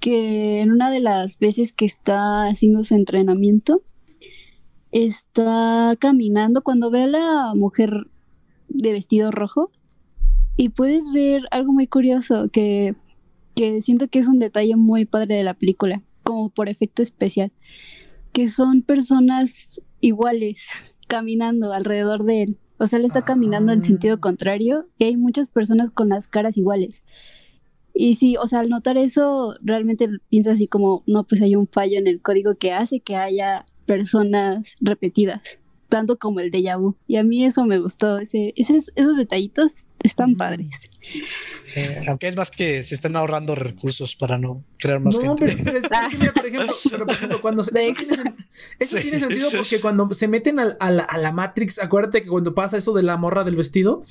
que en una de las veces que está haciendo su entrenamiento, está caminando cuando ve a la mujer de vestido rojo y puedes ver algo muy curioso que, que siento que es un detalle muy padre de la película, como por efecto especial, que son personas iguales caminando alrededor de él. O sea, él está caminando en sentido Ah. contrario y hay muchas personas con las caras iguales. Y sí, o sea, al notar eso, realmente piensas así como, no, pues hay un fallo en el código que hace que haya personas repetidas, tanto como el déjà vu. Y a mí eso me gustó, ese, esos, esos detallitos están padres. Eh, aunque es más que se están ahorrando recursos para no crear más No, gente. pero, pero es, es que mira, por ejemplo, pero, por ejemplo, cuando se, eso, tiene, sen- eso Sí. tiene sentido porque cuando se meten al- a, la, a la Matrix, acuérdate que cuando pasa eso de la morra del vestido,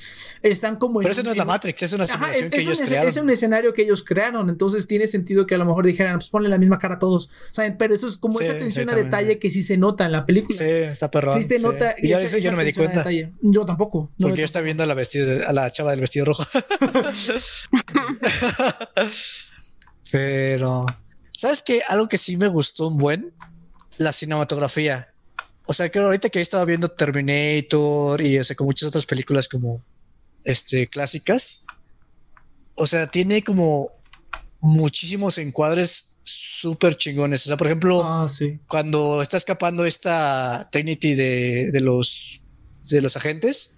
están como. Pero en eso no es la en- Matrix, es una Ajá, simulación es, que es ellos un, es- crearon. es un escenario que ellos crearon, entonces tiene sentido que a lo mejor dijeran, pues ponle la misma cara a todos, ¿saben? Pero eso es como Sí, esa atención a detalle que sí se nota en la película. Sí, está perrón. Sí se sí. nota. Y yo, esa- eso yo no me di a cuenta. Yo tampoco. no Porque yo estaba viendo a la, vestida, a la chava del vestido rojo. Pero, ¿sabes qué? Algo que sí me gustó un buen, la cinematografía. O sea, que ahorita que he estado viendo Terminator y o sea, con muchas otras películas como este clásicas, o sea, tiene como muchísimos encuadres súper chingones. O sea, por ejemplo, Ah, sí. cuando está escapando esta Trinity de, de los de los agentes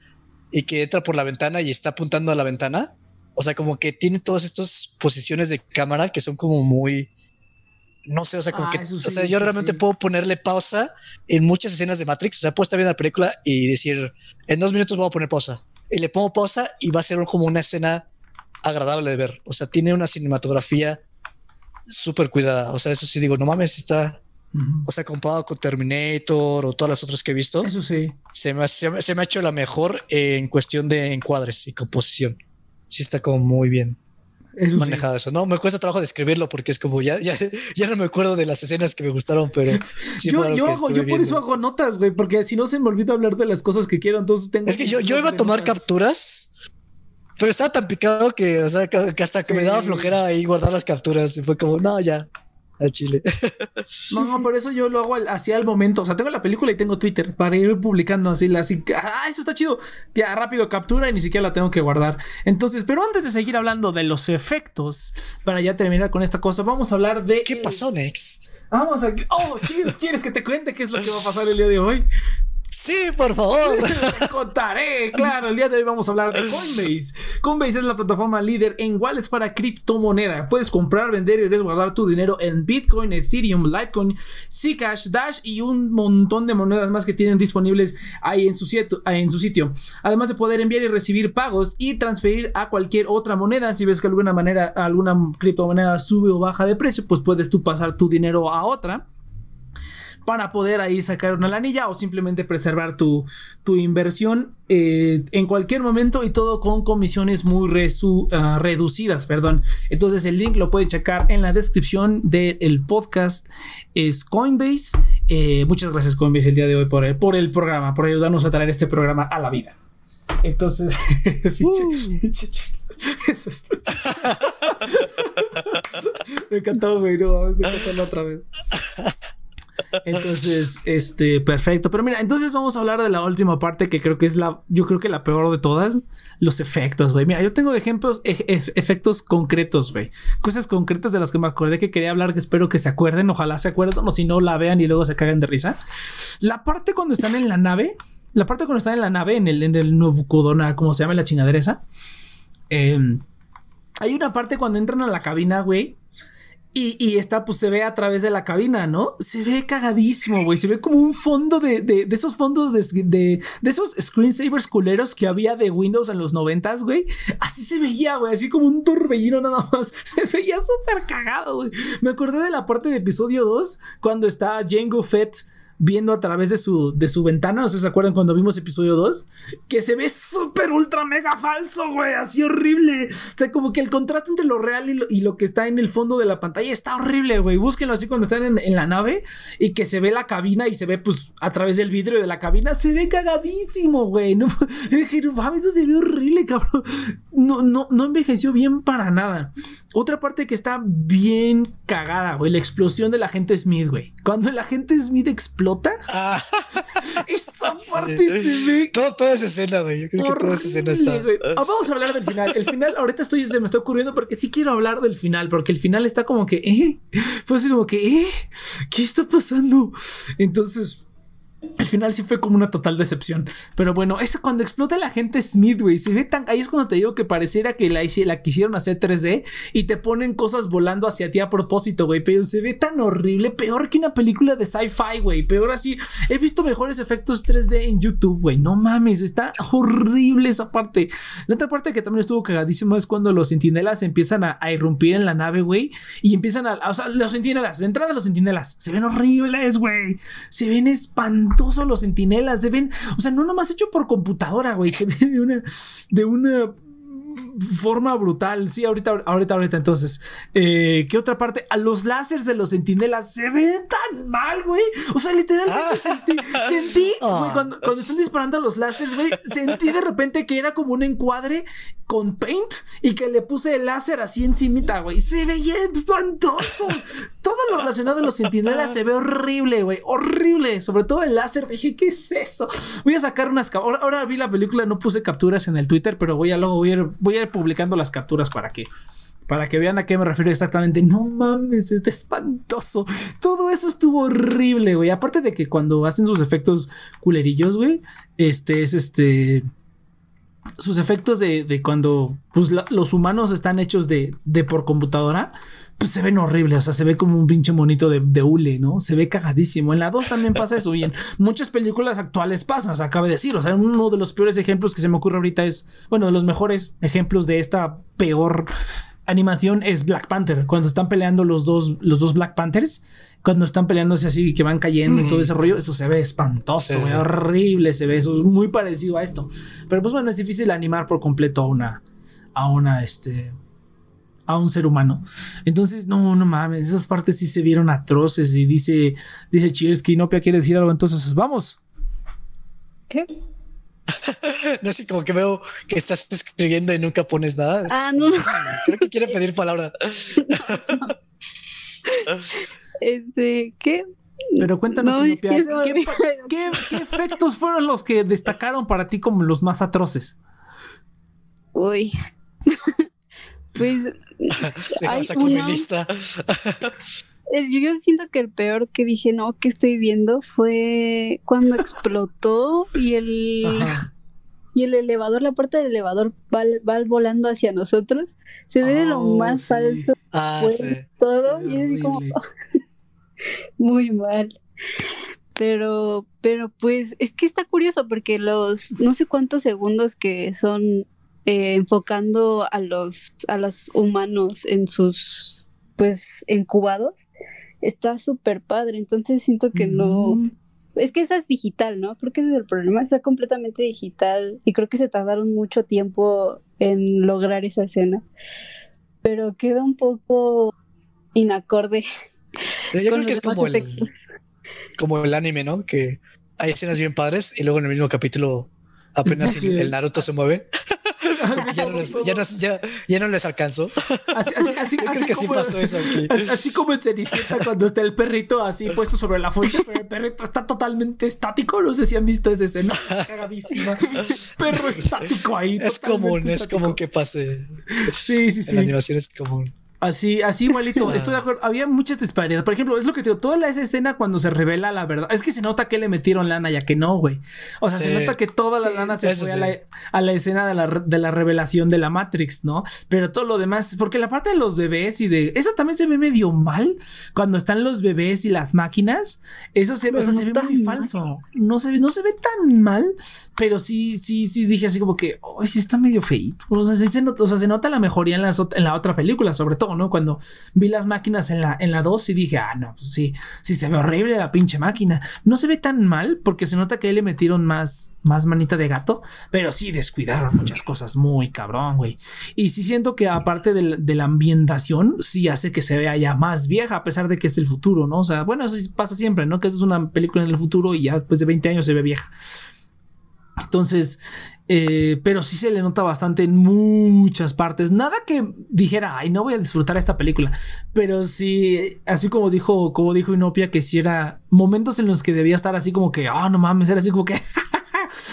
y que entra por la ventana y está apuntando a la ventana. O sea, como que tiene todas estas posiciones de cámara que son como muy. No sé, o sea, como Ah, que. o sea, yo realmente sí. puedo ponerle pausa en muchas escenas de Matrix. O sea, puedo estar viendo la película y decir, en dos minutos voy a poner pausa. Y le pongo pausa y va a ser como una escena agradable de ver. O sea, tiene una cinematografía súper cuidada. O sea, eso sí digo, no mames, está. Ujú. O sea, comparado con Terminator o todas las otras que he visto, Eso sí. se me, ha- se, me- se me ha hecho la mejor en cuestión de encuadres y composición. Sí está como muy bien Eso sí. manejado eso. No, me cuesta trabajo describirlo porque es como ya, ya, ya no me acuerdo de las escenas que me gustaron, pero sí yo, yo, hago, yo por viendo. eso hago notas, güey, porque si no se me olvida hablar de las cosas que quiero, entonces tengo. Es que yo, yo iba a tomar notas. capturas, pero estaba tan picado que, o sea, que, hasta que me daba flojera ahí guardar las capturas y fue como, no, ya, al chile. No, no, por eso yo lo hago así al momento. O sea, tengo la película y tengo Twitter para ir publicando así. así ah, eso está chido. Ya rápido captura y ni siquiera la tengo que guardar. Entonces, pero antes de seguir hablando de los efectos, para ya terminar con esta cosa, vamos a hablar de. ¿Qué pasó next? Vamos a. Oh, chicos, ¿quieres que te cuente qué es lo que va a pasar el día de hoy? Sí, por favor. Te contaré, claro, el día de hoy vamos a hablar de Coinbase. Coinbase es la plataforma líder en wallets para criptomoneda. Puedes comprar, vender y resguardar tu dinero en Bitcoin, Ethereum, Litecoin, Zcash, Dash y un montón de monedas más que tienen disponibles ahí en su, sitio. Además de poder enviar y recibir pagos y transferir a cualquier otra moneda. Si ves que alguna manera, alguna criptomoneda sube o baja de precio, pues puedes tú pasar tu dinero a otra para poder ahí sacar una lanilla o simplemente preservar tu, tu inversión eh, en cualquier momento y todo con comisiones muy resu- ah, reducidas, perdón. Entonces el link lo pueden checar en la descripción del podcast. Es Coinbase. Eh, muchas gracias Coinbase el día de hoy por el, por el programa, por ayudarnos a traer este programa a la vida. Entonces, ch- eso es- Me encantó, güey. No, vamos a empezarlo otra vez. Entonces, este, perfecto. Pero mira, entonces vamos a hablar de la última parte que creo que es la, yo creo que la peor de todas, los efectos, güey. Mira, yo tengo ejemplos, e- e- efectos concretos, güey. Cosas concretas de las que me acordé que quería hablar, que espero que se acuerden, ojalá se acuerden, o si no la vean y luego se caguen de risa. La parte cuando están en la nave, la parte cuando están en la nave, en el, en el Nobucodona, como se llama la chingadera esa. em, hay una parte cuando entran a la cabina, güey, y, está, pues se ve a través de la cabina, ¿no? Se ve cagadísimo, güey. Se ve como un fondo de, de, esos fondos de, de, de esos screensavers culeros que había de Windows en los noventas, güey. Así se veía, güey. Así como un torbellino nada más. Se veía súper cagado, güey. Me acordé de la parte de episodio 2 cuando está Django Fett viendo a través de su, de su ventana. ¿No se acuerdan cuando vimos episodio 2? Que se ve súper ultra mega falso, güey. Así horrible. O sea, como que el contraste entre lo real y lo, que está en el fondo de la pantalla está horrible, güey. Búsquenlo así cuando están en, la nave y que se ve la cabina y se ve, pues, a través del vidrio de la cabina. Se ve cagadísimo, güey. No eso se ve horrible, cabrón. No, no, no envejeció bien para nada. Otra parte que está bien cagada, güey. La explosión de la gente Smith, güey. Cuando la gente Smith explota, ah. esa parte se ve. Todo, toda esa escena, güey. Yo creo que toda esa escena está. Ah, vamos a hablar del final. El final, ahorita estoy, se me está ocurriendo porque sí quiero hablar del final, porque el final está como que, ¿eh? Fue así como que, ¿eh? ¿Qué está pasando? Entonces, al final sí fue como una total decepción. Pero bueno, eso cuando explota la gente Smith, güey, se ve tan. Ahí es cuando te digo que pareciera que la, la quisieron hacer 3D y te ponen cosas volando hacia ti a propósito, güey. Pero se ve tan horrible, peor que una película de sci-fi, güey. Peor así. He visto mejores efectos 3D en YouTube, güey. No mames, está horrible esa parte. La otra parte que también estuvo cagadísima es cuando los centinelas empiezan a, irrumpir en la nave, güey. Y empiezan a. O sea, los centinelas, de entrada los centinelas, se ven horribles, güey. Se ven espantosos los sentinelas, se ven, o sea, no nomás hecho por computadora, güey, se ve de una, de una forma brutal. Sí, ahorita, ahorita, ahorita. Entonces, eh, ¿qué otra parte? A los láseres de los centinelas se ven tan mal, güey. O sea, literalmente ah. sentí, sentí ah. cuando, cuando, están disparando a los láseres, güey, sentí de repente que era como un encuadre con paint y que le puse el láser así encimita, güey. Se veía espantoso. Todo lo relacionado a los centinelas se ve horrible, güey. Horrible. Sobre todo el láser. Dije, ¿qué es eso? Voy a sacar unas. Ahora, ahora vi la película, no puse capturas en el Twitter, pero voy a luego voy a voy a ir publicando las capturas para que para que vean a qué me refiero exactamente. No mames, está espantoso. Todo eso estuvo horrible, güey. Aparte de que cuando hacen sus efectos culerillos, güey, este es este. Sus efectos de, cuando pues, los humanos están hechos de, de por computadora pues se ven horribles, o sea, se ve como un pinche monito de, de hule, ¿no? Se ve cagadísimo. En la 2 también pasa eso y en muchas películas actuales pasa, o sea, acaba de decir, o sea, uno de los peores ejemplos que se me ocurre ahorita es, bueno, de los mejores ejemplos de esta peor animación es Black Panther, cuando están peleando los dos, los dos Black Panthers, cuando están peleándose así que van cayendo y todo ese rollo, eso se ve espantoso, horrible, se ve, eso es muy parecido a esto. Pero pues bueno, es difícil animar por completo a una, a una, este, a un ser humano. Entonces, no, no mames, esas partes sí se vieron atroces y dice, dice Cheers que Inopia quiere decir algo, entonces vamos. ¿Qué? no sé, como que veo que estás escribiendo y nunca pones nada. Ah, no. Creo que quiere pedir palabra. este, ¿qué? Pero cuéntanos, Inopia, ¿qué efectos fueron los que destacaron para ti como los más atroces? Uy. Pues. lista. Yo siento que el peor que dije, no, que estoy viendo fue cuando explotó y el. Y el elevador, la puerta del elevador va, volando hacia nosotros. Se ve de lo oh, más falso. Ah, Todo. y así como. muy mal. Pero, pero pues es que está curioso porque los no sé cuántos segundos que son eh, enfocando a los, a los humanos en sus, pues, incubados, está súper padre. Entonces siento que no... Es que esa es digital, ¿no? Creo que ese es el problema, está completamente digital y creo que se tardaron mucho tiempo en lograr esa escena. Pero queda un poco inacorde. yo creo que es como el, como el anime, ¿no? Que hay escenas bien padres y luego en el mismo capítulo apenas el Naruto se mueve. ya, no les, ya, no, les alcanzó. Así, así, creo que como, pasó eso aquí. Así como en Cenicienta cuando está el perrito así puesto sobre la fuente, pero el perrito está totalmente estático. No sé si han visto esa escena. Cagadísima. Perro estático ahí. Es común, es común que pase. Sí, sí, sí. la animación es común. Así, así igualito, estoy de acuerdo. Había muchas disparidades. Por ejemplo, es lo que te digo, toda la, esa escena cuando se revela la verdad. Es que se nota que le metieron lana ya que no, güey. O sea, se nota que toda la lana se fue a, la, escena de la, de la, revelación de la Matrix, ¿no? Pero todo lo demás, porque la parte de los bebés y de. Eso también se ve medio mal cuando están los bebés y las máquinas. Eso se, o sea, se ve muy falso. No se, ve, no se ve tan mal, pero sí, sí, sí dije así como que, ay, sí está medio feito. O sea, se nota, o sea, se nota la mejoría en, en la otra película, sobre todo ¿no? Cuando vi las máquinas en la, en la 2 y dije, ah, no, pues sí, sí se ve horrible la pinche máquina. No se ve tan mal porque se nota que ahí le metieron más, más manita de gato, pero sí descuidaron muchas cosas muy cabrón, güey. Y sí siento que aparte de la ambientación, sí hace que se vea ya más vieja, a pesar de que es el futuro, ¿no? O sea, bueno, eso pasa siempre, ¿no? Que es una película en el futuro y ya después de 20 años se ve vieja. Entonces, eh, pero sí se le nota bastante en muchas partes. Nada que dijera, ay, no voy a disfrutar esta película. Pero sí, así como dijo, como dijo Inopia, que si era momentos en los que debía estar así como que, ah, no mames, era así como que.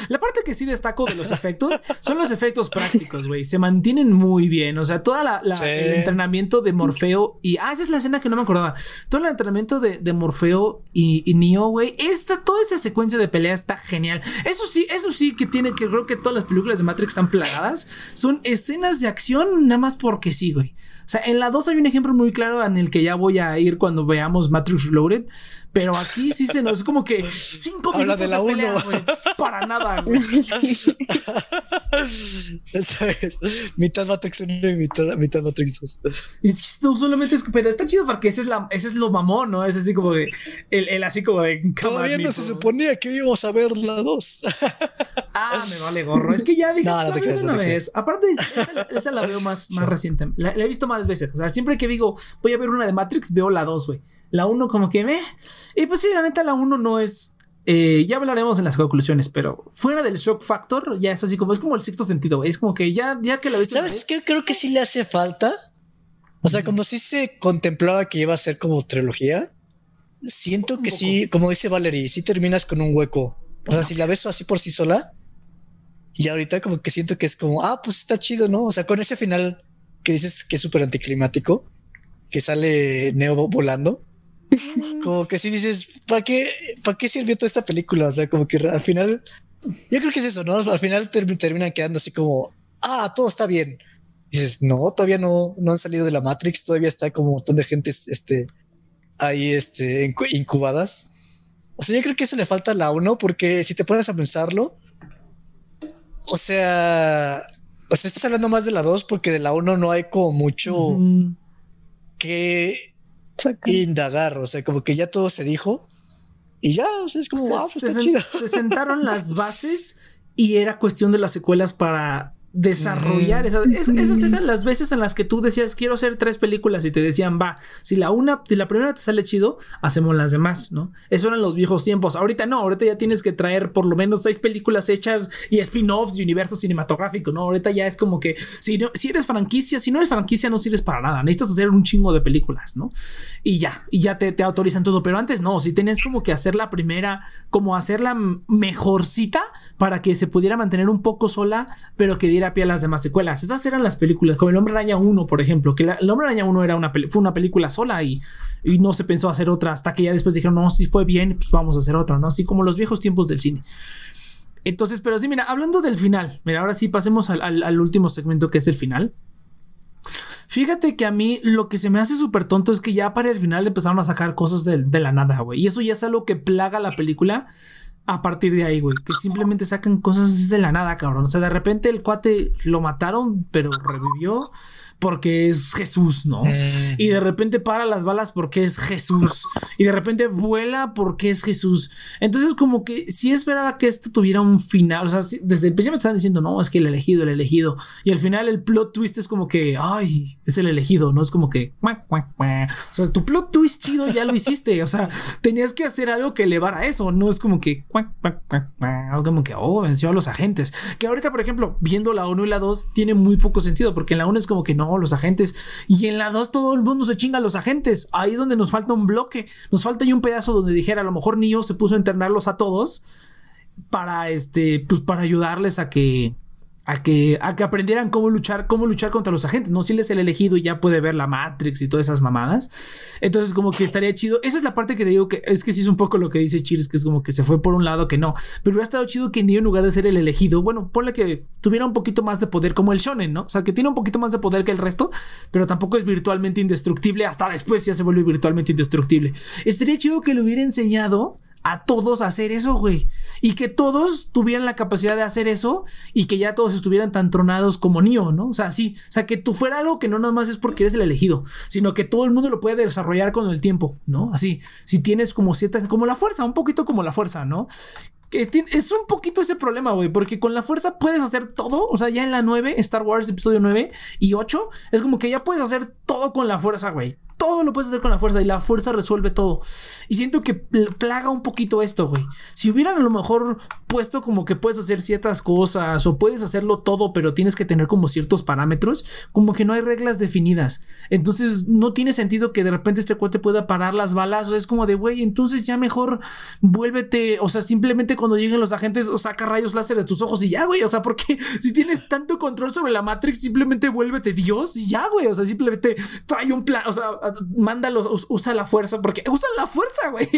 La parte que sí destaco de los efectos son los efectos prácticos, güey. Se mantienen muy bien. O sea, toda la, el entrenamiento de Morfeo y. Ah, esa es la escena que no me acordaba. Todo el entrenamiento de, Morfeo y, y Neo, güey. Esta, toda esa secuencia de pelea está genial. Eso sí, eso sí que tiene que creo que todas las películas de Matrix están plagadas. Son escenas de acción nada más porque sí, güey. O sea, en la 2 hay un ejemplo muy claro en el que ya voy a ir cuando veamos Matrix Reloaded, pero aquí sí se nos es como que cinco minutos de la de pelea, para nada. Esa es. Mitad Matrix 1 y mitad, mitad Matrix 2. Y es que no solamente es, pero está chido porque ese es, la, ese es lo mamón, ¿no? Es así como de, el, el así como de. Todavía no se suponía que íbamos a ver la 2. ah, me vale gorro. Es que ya dije, no, no te creas, una vez. Aparte, esa, la veo más, más reciente. La, la, he visto más veces. O sea, siempre que digo, voy a ver una de Matrix, veo la 2, güey. La 1 como que me... Y pues sí, la neta, la 1 no es... Eh, ya hablaremos en las conclusiones, pero fuera del shock factor, ya es así como es como el sexto sentido, Es como que ya, ya que la viste. ¿Sabes qué? Creo que sí le hace falta. O sea, como si se contemplaba que iba a ser como trilogía. Siento que sí, como dice Valerie, sí terminas con un hueco. O sea, si la ves así por sí sola. Y ahorita como que siento que es como, ah, pues está chido, ¿no? O sea, con ese final que dices que es súper anticlimático, que sale Neo volando. Como que si dices, ¿para qué, ¿para qué sirvió toda esta película? O sea, como que al final, yo creo que es eso, ¿no? Al final terminan quedando así como, ah, todo está bien. dices, no, todavía no, no han salido de la Matrix, todavía está como un montón de gente este, ahí este, incubadas. O sea, yo creo que eso le falta a la uno, porque si te pones a pensarlo, o sea, o sea, estás hablando más de la 2 porque de la 1 no hay como mucho que indagar. O sea, como que ya todo se dijo y ya, o sea, es como, wow, pues se, se sentaron las bases y era cuestión de las secuelas para desarrollar esas, esas eran las veces en las que tú decías quiero hacer tres películas y te decían va si la una si la primera te sale chido hacemos las demás no eso eran los viejos tiempos. Ahorita no ahorita ya tienes que traer por lo menos seis películas hechas y spin-offs y universo cinematográfico no ahorita ya es como que si no, si eres franquicia si no eres franquicia no sirves para nada. Necesitas hacer un chingo de películas no y ya y ya te, te autorizan todo. Pero antes no si tenías como que hacer la primera como hacerla mejorcita para que se pudiera mantener un poco sola pero que diera pie a las demás secuelas. Esas eran las películas, como El Hombre Araña 1, por ejemplo, que El Hombre Araña 1 era una fue una película sola y, y, no se pensó hacer otra hasta que ya después dijeron, no, si fue bien, pues vamos a hacer otra, ¿no? Así como los viejos tiempos del cine. Entonces, pero sí, mira, hablando del final, mira, ahora sí pasemos al, último segmento que es el final. Fíjate que a mí lo que se me hace súper tonto es que ya para el final empezaron a sacar cosas de, de la nada, güey. Y eso ya es algo que plaga la película a partir de ahí, güey. Que simplemente sacan cosas de la nada, cabrón. O sea, de repente el cuate lo mataron, pero revivió porque es Jesús, ¿no? Eh. Y de repente para las balas porque es Jesús. Y de repente vuela porque es Jesús. Entonces, como que si esperaba que esto tuviera un final. O sea, desde el principio me estaban diciendo, no, es que el elegido, el elegido. Y al final el plot twist es como que, ay, es el elegido, ¿no? Es como que, o sea, tu plot twist chido ya lo hiciste. O sea, tenías que hacer algo que elevara eso. No es como que, como que, oh, venció a los agentes. Que ahorita, por ejemplo, viendo la 1 y la 2, tiene muy poco sentido. Porque en la 1 es como que no, los agentes. Y en la 2 todo el mundo se chinga a los agentes. Ahí es donde nos falta un bloque. Nos falta ahí un pedazo donde dijera, a lo mejor Neo se puso a internarlos a todos para este, pues para ayudarles a que a que, a que aprendieran cómo luchar, cómo luchar contra los agentes. No si él es el elegido y ya puede ver la Matrix y todas esas mamadas. Entonces, como que estaría chido. Esa es la parte que te digo que es que sí es un poco lo que dice Cheers, que es como que se fue por un lado que no. Pero hubiera estado chido que Neo, en lugar de ser el elegido, bueno, ponle que tuviera un poquito más de poder como el Shonen, ¿no? O sea, que tiene un poquito más de poder que el resto, pero tampoco es virtualmente indestructible. Hasta después ya se vuelve virtualmente indestructible. Estaría chido que le hubiera enseñado a todos hacer eso, güey. Y que todos tuvieran la capacidad de hacer eso y que ya todos estuvieran tan tronados como Neo, ¿no? O sea, sí, o sea, que tú fuera algo que no nada más es porque eres el elegido, sino que todo el mundo lo puede desarrollar con el tiempo, ¿no? Así, si tienes como ciertas, como la fuerza, un poquito como la fuerza, ¿no? Que es un poquito ese problema, güey, porque con la fuerza puedes hacer todo, o sea, ya en la 9, Star Wars episodio 9 y 8, es como que ya puedes hacer todo con la fuerza, güey todo lo puedes hacer con la fuerza y la fuerza resuelve todo. Y siento que plaga un poquito esto, güey. Si hubieran a lo mejor puesto como que puedes hacer ciertas cosas o puedes hacerlo todo, pero tienes que tener como ciertos parámetros, como que no hay reglas definidas. Entonces no tiene sentido que de repente este cuate pueda parar las balas. O es como de, güey, entonces ya mejor vuélvete, o sea, simplemente cuando lleguen los agentes o saca rayos láser de tus ojos y ya, güey. O sea, porque si tienes tanto control sobre la Matrix, simplemente vuélvete Dios y ya, güey. O sea, simplemente trae un plan, o sea, mándalos, usa la fuerza, porque usan la fuerza, güey.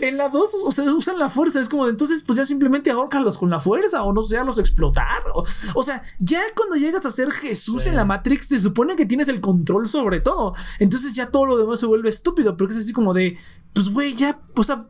En la 2, o sea, usan la fuerza. Es como, entonces, pues ya simplemente ahórcalos con la fuerza, o no sé, los explotar. O, sea, ya cuando llegas a ser Jesús en la Matrix, se supone que tienes el control sobre todo. Entonces ya todo lo demás se vuelve estúpido, porque es así como de, pues, güey, ya, o sea,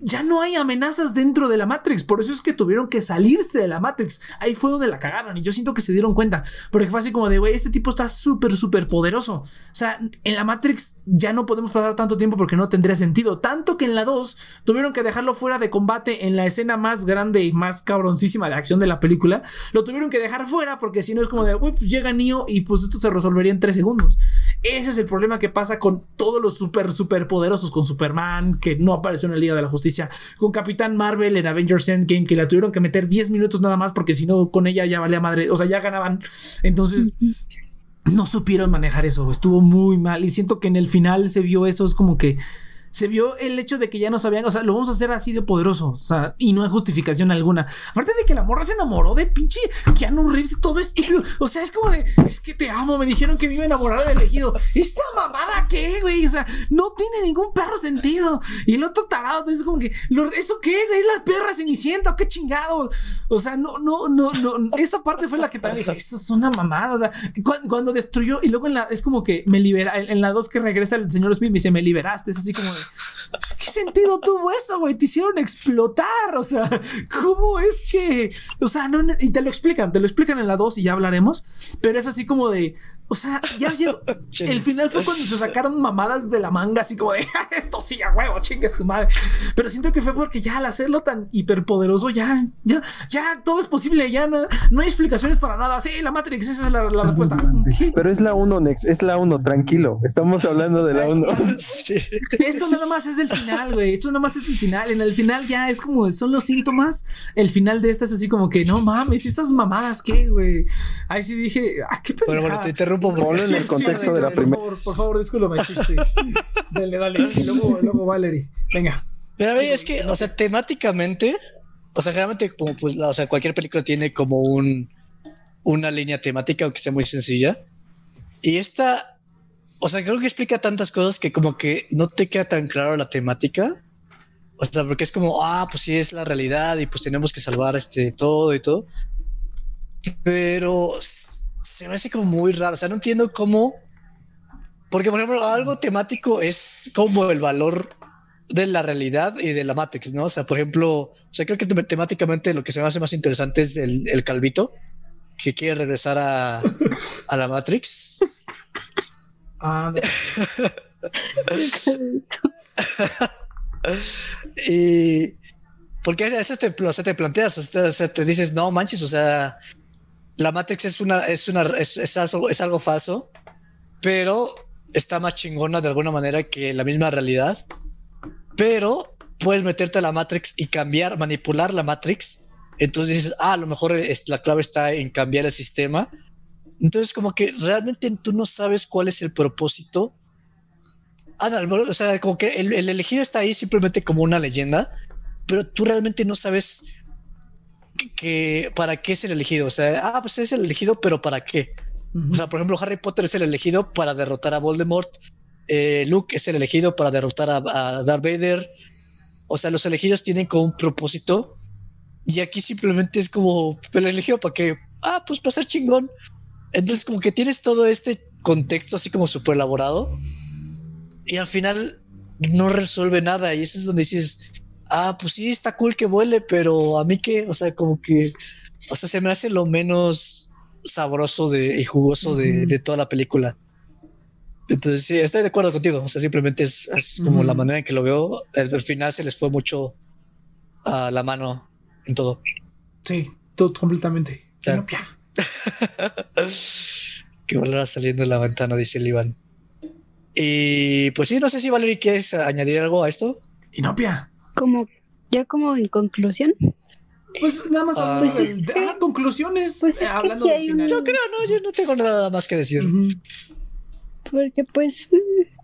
ya no hay amenazas dentro de la Matrix. Por eso es que tuvieron que salirse de la Matrix. Ahí fue donde la cagaron. Y yo siento que se dieron cuenta. Porque fue así como de, güey, este tipo está súper, súper poderoso. O sea, en la Matrix ya no podemos pasar tanto tiempo porque no tendría sentido. Tanto que en la 2 tuvieron que dejarlo fuera de combate en la escena más grande y más cabroncísima de acción de la película. Lo tuvieron que dejar fuera porque si no es como de, güey, pues llega Neo y pues esto se resolvería en 3 segundos. Ese es el problema que pasa con todos los súper, súper poderosos. Con Superman, que no apareció en el Liga de la Justicia. Con Capitán Marvel en Avengers Endgame, que la tuvieron que meter 10 minutos nada más porque si no, con ella ya valía madre. O sea, ya ganaban. Entonces no supieron manejar eso, estuvo muy mal y siento que en el final se vio eso, es como que se vio el hecho de que ya no sabían, o sea, lo vamos a hacer así de poderoso, o sea, y no hay justificación alguna. Aparte de que la morra se enamoró de pinche Keanu Reeves, todo estúpido, o sea, es como de, es que te amo, me dijeron que me iba a del elegido. ¿Esa mamada qué, güey? O sea, no tiene ningún perro sentido. Y el otro tarado, es como que, ¿eso qué, güey? Es la perra cenicienta, qué chingado. O sea, no, no, no, no, esa parte fue la que también dije, eso es una mamada, o sea, cuando, destruyó, y luego en la, es como que me libera, en, la dos que regresa el señor Smith me dice, me liberaste, es así como ¿Qué sentido tuvo eso, güey? Te hicieron explotar. O sea, ¿cómo es que.? O sea, no. Y te lo explican, te lo explican en la 2 y ya hablaremos. Pero es así como de. O sea, ya llegó. el final fue cuando se sacaron mamadas de la manga, así como de esto sí a huevo, chingue su madre. Pero siento que fue porque ya al hacerlo tan hiperpoderoso, ya, ya, ya todo es posible, ya no, no hay explicaciones para nada. Sí, la Matrix, esa es la, respuesta. Pero es la 1, Nex, es la 1, tranquilo. Estamos hablando de la 1. Esto nada más es del final, güey. Esto nada más es del final. En el final ya es como son los síntomas. El final de esta es así como que no mames, esas mamadas, ¿qué, güey? Ahí sí dije, ah, qué Bueno, bueno, te interrumpo en el contexto de la primera. Por favor, por favor, discúlpame. dale, dale. Y luego, luego Valerie. Venga. Mira, es que, o sea, temáticamente, o sea, generalmente, como pues, o sea, cualquier película tiene como un una línea temática, aunque sea muy sencilla. Y esta, o sea, creo que explica tantas cosas que como que no te queda tan claro la temática. O sea, porque es como, ah, pues sí es la realidad y pues tenemos que salvar este todo y todo. Pero se me hace como muy raro. O sea, no entiendo cómo. Porque, por ejemplo, algo temático es como el valor de la realidad y de la Matrix, ¿no? O sea, por ejemplo, o sea, creo que temáticamente lo que se me hace más interesante es el, calvito que quiere regresar a, a la Matrix. Ah, y porque eso te, o sea, te planteas, o sea, te dices, no manches, o sea, la Matrix es una, es una, es, algo, es algo falso, pero está más chingona de alguna manera que la misma realidad. Pero puedes meterte a la Matrix y cambiar, manipular la Matrix. Entonces dices, ah, a lo mejor la clave está en cambiar el sistema. Entonces, como que realmente tú no sabes cuál es el propósito. Ah, o sea, como que el, el elegido está ahí simplemente como una leyenda, pero tú realmente no sabes que para qué es el elegido. O sea, ah, pues es el elegido, pero para qué. O sea, por ejemplo, Harry Potter es el elegido para derrotar a Voldemort. Eh, Luke es el elegido para derrotar a, Darth Vader. O sea, los elegidos tienen como un propósito. Y aquí simplemente es como el elegido para que, ah, pues para ser chingón. Entonces, como que tienes todo este contexto así como súper elaborado. Y al final no resuelve nada. Y eso es donde dices, ah, pues sí, está cool que vuele, pero a mí que, o sea, como que, o sea, se me hace lo menos sabroso de, y jugoso de, toda la película. Entonces, sí, estoy de acuerdo contigo. O sea, simplemente es, es como la manera en que lo veo. Al, al final se les fue mucho a la mano en todo. Sí, todo completamente. Claro. Que volara saliendo de la ventana, dice el Iván. Y pues sí, no sé si Valerie quieres añadir algo a esto. Inopia. Como, ya como en conclusión, Pues nada más Ah. hablando Pues del- es que- ah, conclusiones. pues es que hablando del hay final. un- Yo creo, no, yo no tengo nada más que decir. Porque pues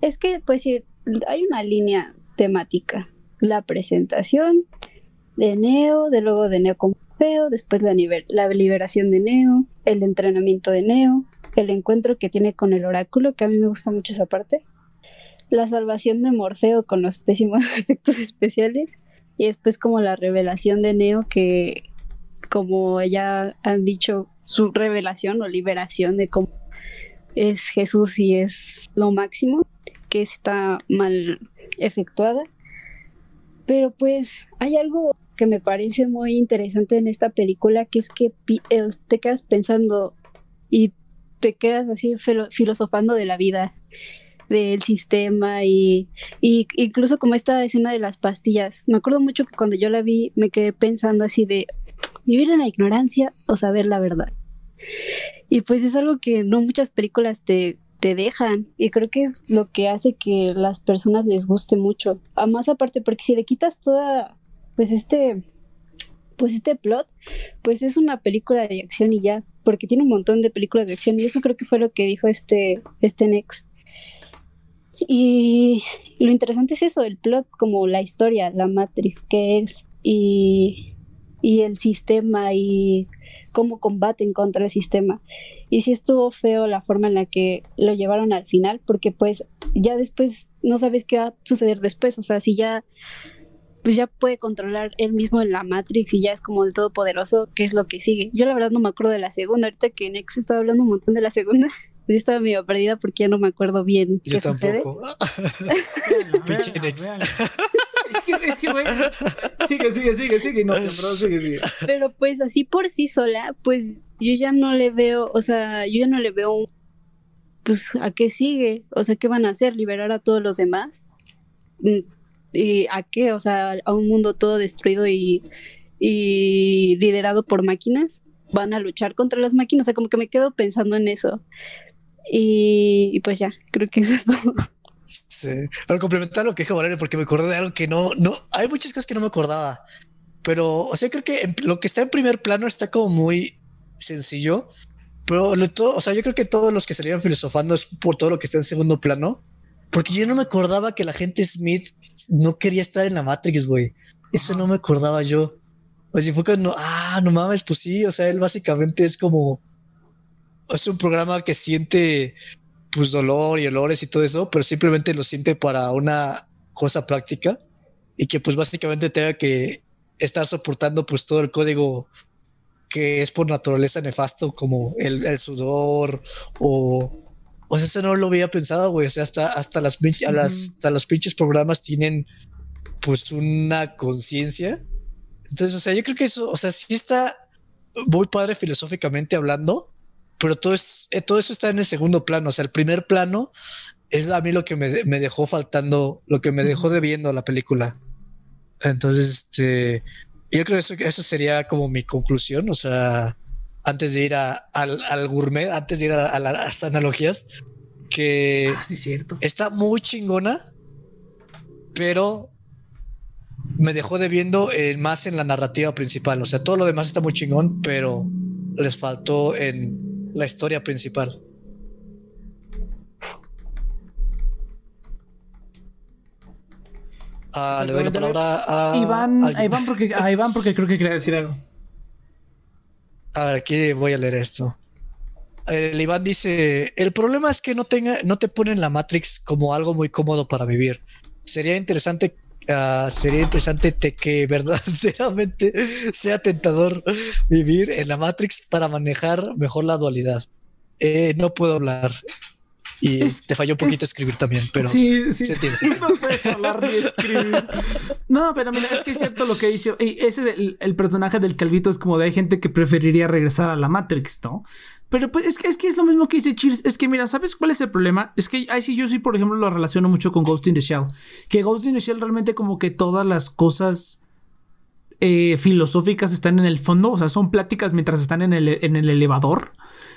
es que pues sí, hay una línea temática. La presentación de Neo, de luego de Neo como feo, después la, nivel- la liberación de Neo, el entrenamiento de Neo, el encuentro que tiene con el oráculo, que a mí me gusta mucho esa parte, la salvación de Morfeo con los pésimos efectos especiales, y después como la revelación de Neo que como ya han dicho, su revelación o liberación de cómo es Jesús y es lo máximo, que está mal efectuada. Pero pues hay algo que me parece muy interesante en esta película, que es que eh, te quedas pensando y te quedas así filo- filosofando de la vida, del sistema y, y incluso como esta escena de las pastillas. Me acuerdo mucho que cuando yo la vi me quedé pensando así de vivir en la ignorancia o saber la verdad. Y pues es algo que no muchas películas te, te dejan. Y creo que es lo que hace que las personas les guste mucho. A más aparte, porque si le quitas toda, pues este, pues este plot, pues es una película de acción y ya. Porque tiene un montón de películas de acción. Y eso creo que fue lo que dijo este, este Next. Y lo interesante es eso, el plot, como la historia, la Matrix, que es, y, y el sistema, y cómo combaten contra el sistema. Y sí estuvo feo la forma en la que lo llevaron al final, porque pues ya después no sabes qué va a suceder después. O sea, si ya pues ya puede controlar él mismo en la Matrix y ya es como el todopoderoso, ¿qué es lo que sigue? Yo la verdad no me acuerdo de la segunda, ahorita que Nex estaba hablando un montón de la segunda, yo estaba medio perdida porque ya no me acuerdo bien Yo qué sucede. tampoco. Pinche. Es que, es que, güey. Sigue, sigue, sigue, sigue. No, pero sigue, sigue. Pero pues así por sí sola, pues yo ya no le veo, o sea, yo ya no le veo un- pues a qué sigue, o sea, ¿qué van a hacer? ¿Liberar a todos los demás? Mm, ¿Y a qué? O sea, a un mundo todo destruido y, y liderado por máquinas. ¿Van a luchar contra las máquinas? O sea, como que me quedo pensando en eso. Y, y pues ya, creo que eso es todo. Sí. Para complementar lo que dijo Valeria, porque me acordé de algo que no, no, hay muchas cosas que no me acordaba, pero, o sea, creo que lo que está en primer plano está como muy sencillo, pero lo todo, o sea, yo creo que todos los que salieron filosofando es por todo lo que está en segundo plano, porque yo no me acordaba que la gente Smith no quería estar en la Matrix, güey. Eso no me acordaba yo. O sea, fue cuando, ah, no mames, pues sí, o sea, él básicamente es como, es un programa que siente pues dolor y olores y todo eso, pero simplemente lo siente para una cosa práctica y que pues básicamente tenga que estar soportando pues todo el código que es por naturaleza nefasto como el, el sudor o o sea, eso no lo había pensado, güey. O sea, hasta, hasta las, pin- a las, hasta los pinches programas tienen pues una conciencia. Entonces, o sea, yo creo que eso, o sea, sí está muy padre filosóficamente hablando, pero todo, es, eh, todo eso está en el segundo plano. O sea, el primer plano es a mí lo que me, me dejó faltando, lo que me dejó debiendo la película. Entonces, este, yo creo que eso, eso sería como mi conclusión. O sea, antes de ir a, al, al gourmet, antes de ir a, a las analogías, que Ah, sí, cierto. está muy chingona, pero me dejó debiendo eh, más en la narrativa principal. O sea, todo lo demás está muy chingón, pero les faltó en la historia principal. Ah, le doy la palabra a Iván, a. Iván porque, a Iván porque creo que quería decir algo. A ver, aquí voy a leer esto. El Iván dice: El problema es que no tenga, no te ponen la Matrix como algo muy cómodo para vivir. Sería interesante, ah, sería interesante te- que verdaderamente sea tentador vivir en la Matrix para manejar mejor la dualidad. Eh, no puedo hablar. Y Es- te falló un poquito es- escribir también, pero sí, sí. se. No puedes hablar ni escribir. No, pero mira, es que es cierto lo que dice. y Ese es el, el personaje del calvito. Es como de hay gente que preferiría regresar a la Matrix, ¿no? Pero pues es que, es que es lo mismo que dice Cheers. Es que mira, ¿sabes cuál es el problema? Es que ahí sí, yo sí, por ejemplo, lo relaciono mucho con Ghost in the Shell. Que Ghost in the Shell realmente como que todas las cosas eh, filosóficas están en el fondo, o sea, son pláticas mientras están en el, en el elevador,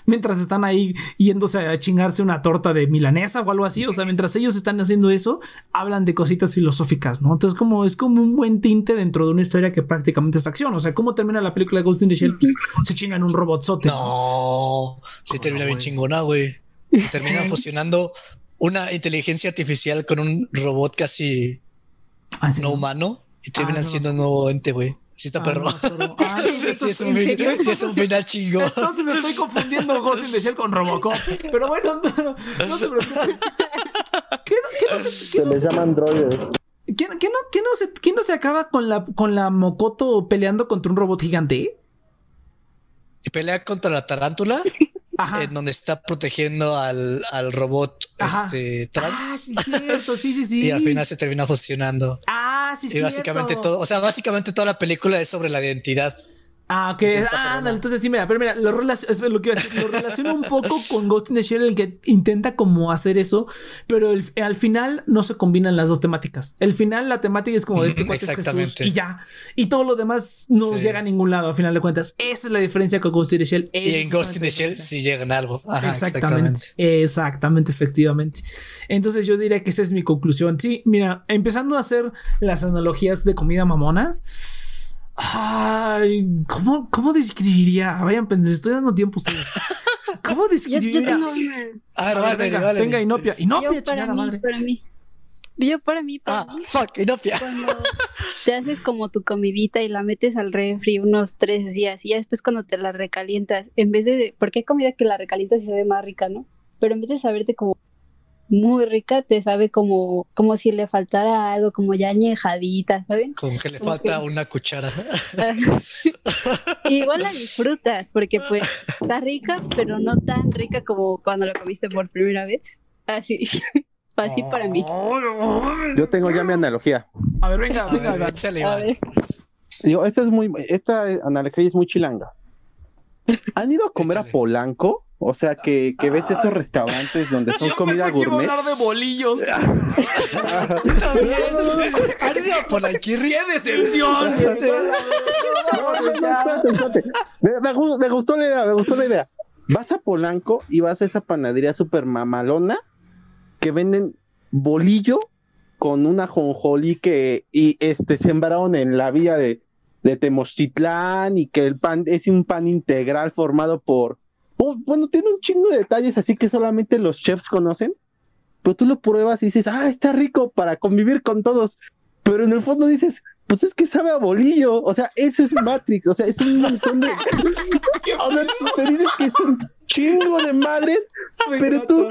mientras están ahí yéndose a chingarse una torta de milanesa o algo así, o sea, mientras ellos están haciendo eso, hablan de cositas filosóficas, ¿no? Entonces, como es como un buen tinte dentro de una historia que prácticamente es acción, o sea, ¿cómo termina la película de Ghost in the Shell? Pues, se chingan un robotzote. No, se termina bien chingona, güey. Se termina fusionando una inteligencia artificial con un robot casi Ah, no humano y terminan Ah, no. siendo un nuevo ente, güey. Sí está Ah, perro. no, pero- ah, sí, es un fin- sí es un final chingón. Entonces estoy confundiendo Ghost in the Shell con Robocop. Pero bueno, no, no, se preocupen. ¿Qué no, qué no se, qué Se no les se- llaman droides. qué no- qué se- qué no se acaba con la, con la Mokoto peleando contra un robot gigante? Y pelea contra la tarántula, Ajá. en donde está protegiendo al, al robot este, Ah, trans. sí, cierto, sí, sí, sí. Y al final se termina fusionando. Ah, sí, Y básicamente cierto. todo, o sea, básicamente toda la película es sobre la identidad. Ah, ok. Entonces Ah, ándale, entonces sí, mira, pero mira, lo, relac- es lo que iba a decir, lo relaciono un poco con Ghost in the Shell, el que intenta como hacer eso, pero el- al final no se combinan las dos temáticas. El final, la temática es como de este cuate es Jesús y ya. Y todo lo demás no Sí. llega a ningún lado, a final de cuentas. Esa es la diferencia con Ghost in the Shell. Y en Ghost in the Shell sí llegan algo. Ajá, exactamente, exactamente, efectivamente. Entonces yo diría que esa es mi conclusión. Sí, mira, empezando a hacer las analogías de comida mamonas. Ay, ¿cómo, cómo describiría? Vayan, pensé, estoy dando tiempo a ustedes. ¿Cómo Yo, yo describiría? tengo una. A ver, vale, venga, vale. venga, Inopia. Inopia, Yo para mí, madre. para mí. Yo para mí, para Ah, mí, fuck, Inopia. cuando te haces como tu comidita y la metes al refri unos tres días y ya después cuando te la recalientas, en vez de, porque hay comida que la recalientas y se ve más rica, ¿no? Pero en vez de saberte como muy rica, te sabe como, como si le faltara algo, como ya añejadita, ¿saben? Como que le Como falta que- una cuchara. Igual la disfrutas, porque pues está rica, pero no tan rica como cuando la comiste por primera vez. Así, así para mí. Yo tengo ya mi analogía. A ver, venga, A venga, A ver, Digo, esta es muy, esta analogía es muy chilanga. ¿Han ido a comer a Échale. Polanco? O sea, que, que ves esos restaurantes donde son Yo comida pensé que iba a gourmet. hablar de bolillos. ¿Han ido a Polanquirri? ¡Qué decepción! Este- No, no, no, espérate, espérate. Me, me gu- me gustó la idea, me gustó la idea. Vas a Polanco y vas a esa panadería super mamalona que venden bolillo con una jonjolí que y este sembraron en la villa de, de Tenochtitlán y que el pan es un pan integral formado por oh, bueno, tiene un chingo de detalles así que solamente los chefs conocen. Pero tú lo pruebas y dices, ah, está rico para convivir con todos. Pero en el fondo dices, pues es que sabe a bolillo. O sea, eso es Matrix. O sea, es un montón de. O sea, tú te dices que es un chingo de madres, pero tú,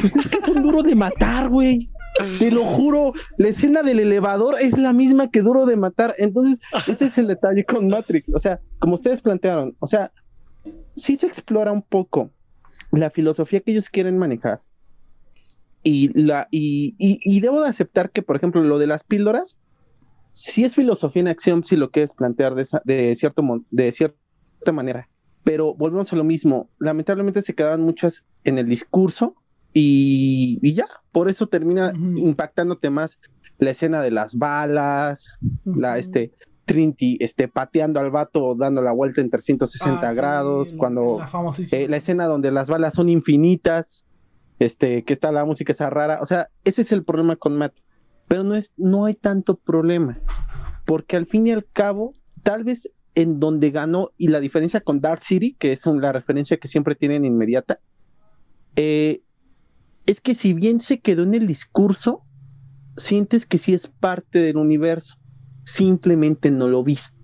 pues es que son duro de matar, güey. Te lo juro, la escena del elevador es la misma que duro de matar. Entonces, ese es el detalle con Matrix. O sea, como ustedes plantearon, o sea, sí se explora un poco la filosofía que ellos quieren manejar. Y, la, y, y, y debo de aceptar que, por ejemplo, lo de las píldoras, sí es filosofía en acción si lo quieres plantear de, esa- de, cierto, de cierta manera. Pero volvemos a lo mismo. Lamentablemente se quedaban muchas en el discurso y, y ya, por eso termina Ujú. impactándote más la escena de las balas, la este Trinity este, pateando al vato dando la vuelta en 360 Ah, sí, grados, cuando La eh, la escena donde las balas son infinitas, este, que está la música esa rara, o sea, ese es el problema con Matt, pero no es, no hay tanto problema, porque al fin y al cabo, tal vez en donde ganó y la diferencia con Dark City, que es la referencia que siempre tienen inmediata, eh, es que si bien se quedó en el discurso, sientes que sí es parte del universo, simplemente no lo viste.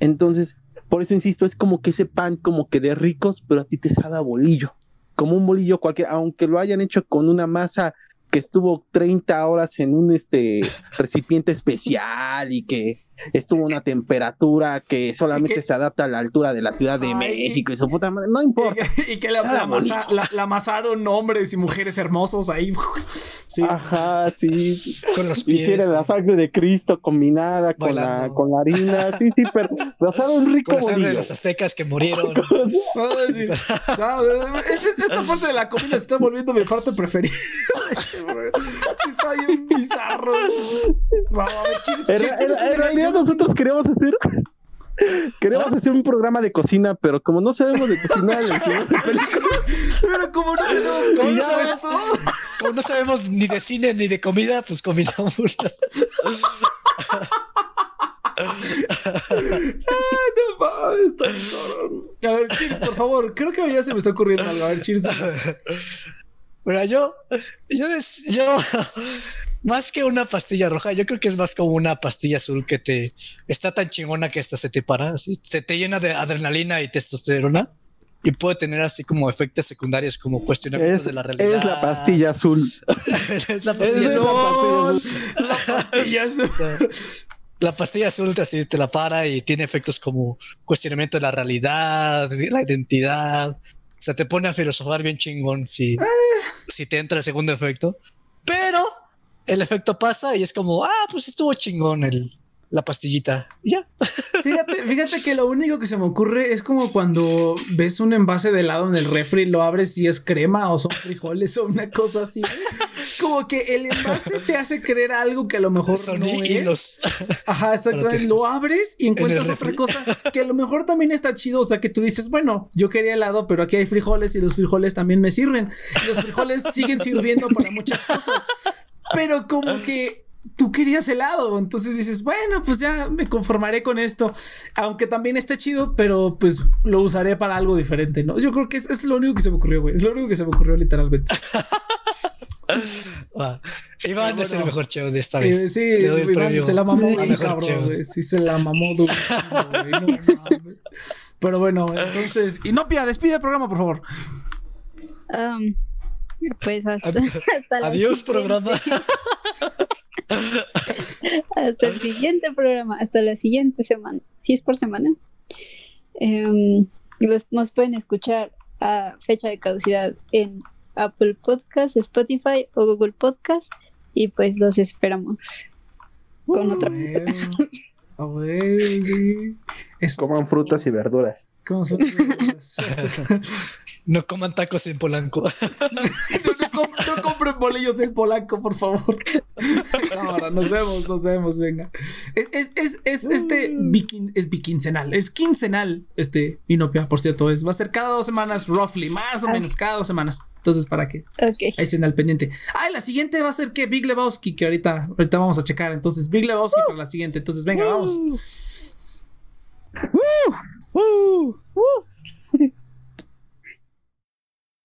Entonces, por eso insisto, es como que ese pan como que de ricos, pero a ti te sabe bolillo, como un bolillo cualquiera, aunque lo hayan hecho con una masa que estuvo 30 horas en un este recipiente especial y que estuvo una temperatura que solamente se adapta a la altura de la Ciudad de Ay, México y su puta madre. No importa. Y que la, Estaba la amasa- la- la amasaron hombres y mujeres hermosos ahí. Sí. Ajá, sí. Con los pies. la sangre de Cristo combinada con la, con la harina. Sí, sí, pero un rico Con la sangre de los aztecas que murieron. Sí. Esta parte de la comida se está volviendo mi parte preferida. Sí, está bien bizarro. Vamos, a ver, Chiris, En, Chiris, en- ¿tienes en un realidad nosotros queremos hacer queremos hacer un programa de cocina, pero como no sabemos de cocinar. Pero como no tenemos Como no, sabemos, como no sabemos ni de cine ni de comida, pues combinamos las. No bien cabrón. A ver, Chiris, por favor, creo que ya se me está ocurriendo algo. A ver, Chiris. Mira, yo, yo, des- yo, más que una pastilla roja, yo creo que es más como una pastilla azul que te está tan chingona que hasta se te para, así, se te llena de adrenalina y testosterona y puede tener así como efectos secundarios como cuestionamientos Es, de la realidad. es la pastilla azul. es la Es pastilla la azul. pastilla azul. O sea, la pastilla azul te, así te la para y tiene efectos como cuestionamiento de la realidad, de la identidad. O sea, te pone a filosofar bien chingón si, si te entra el segundo efecto. El efecto pasa y es como, ah, pues estuvo chingón el, la pastillita. Ya. Fíjate, fíjate que lo único que se me ocurre es como cuando ves un envase de helado en el refri, lo abres y es crema o son frijoles o una cosa así. Como que el envase te hace creer algo que a lo mejor Son no es. Ajá, exactamente. Lo abres y encuentras otra cosa que a lo mejor también está chido. O sea, que tú dices, bueno, yo quería helado, pero aquí hay frijoles y los frijoles también me sirven. Los frijoles siguen sirviendo para muchas cosas. Pero como que tú querías helado. Entonces dices, bueno, pues ya me conformaré con esto. Aunque también esté chido, pero pues lo usaré para algo diferente, ¿no? Yo creo que es, es lo único que se me ocurrió, güey. Es lo único que se me ocurrió literalmente. Ah, Iván Pero es el bueno. mejor cheo de esta Eh, vez. sí, Le doy el Iván premio se la mamó bien mejor cabrón. Sí, se la mamó güey. No. Pero bueno, entonces, Inopia, despide el programa, por favor. Am, pues hasta, Ad- hasta Adiós, programa. hasta el siguiente programa, hasta la siguiente semana. Si es por semana. Em, los, nos pueden escuchar a fecha de caducidad en Apple Podcast, Spotify o Google Podcast. Y pues los esperamos con otra. A ver, sí. Es Coman frutas y verduras. ¿Cómo son? No coman tacos en Polanco. No, no com- no compren bolillos en polaco, por favor. Ahora, nos vemos, nos vemos, venga. Es, es, es, es este biquin, es biquincenal, es quincenal, este Inopia, por cierto, es, va a ser cada dos semanas, roughly, más o menos, cada dos semanas. Entonces, ¿para qué? Ok. Ahí estén al pendiente. Ah, y la siguiente va a ser que Big Lebowski, que ahorita, ahorita vamos a checar. Entonces, Big Lebowski para la siguiente. Entonces, venga, vamos. Uh, uh. Uh,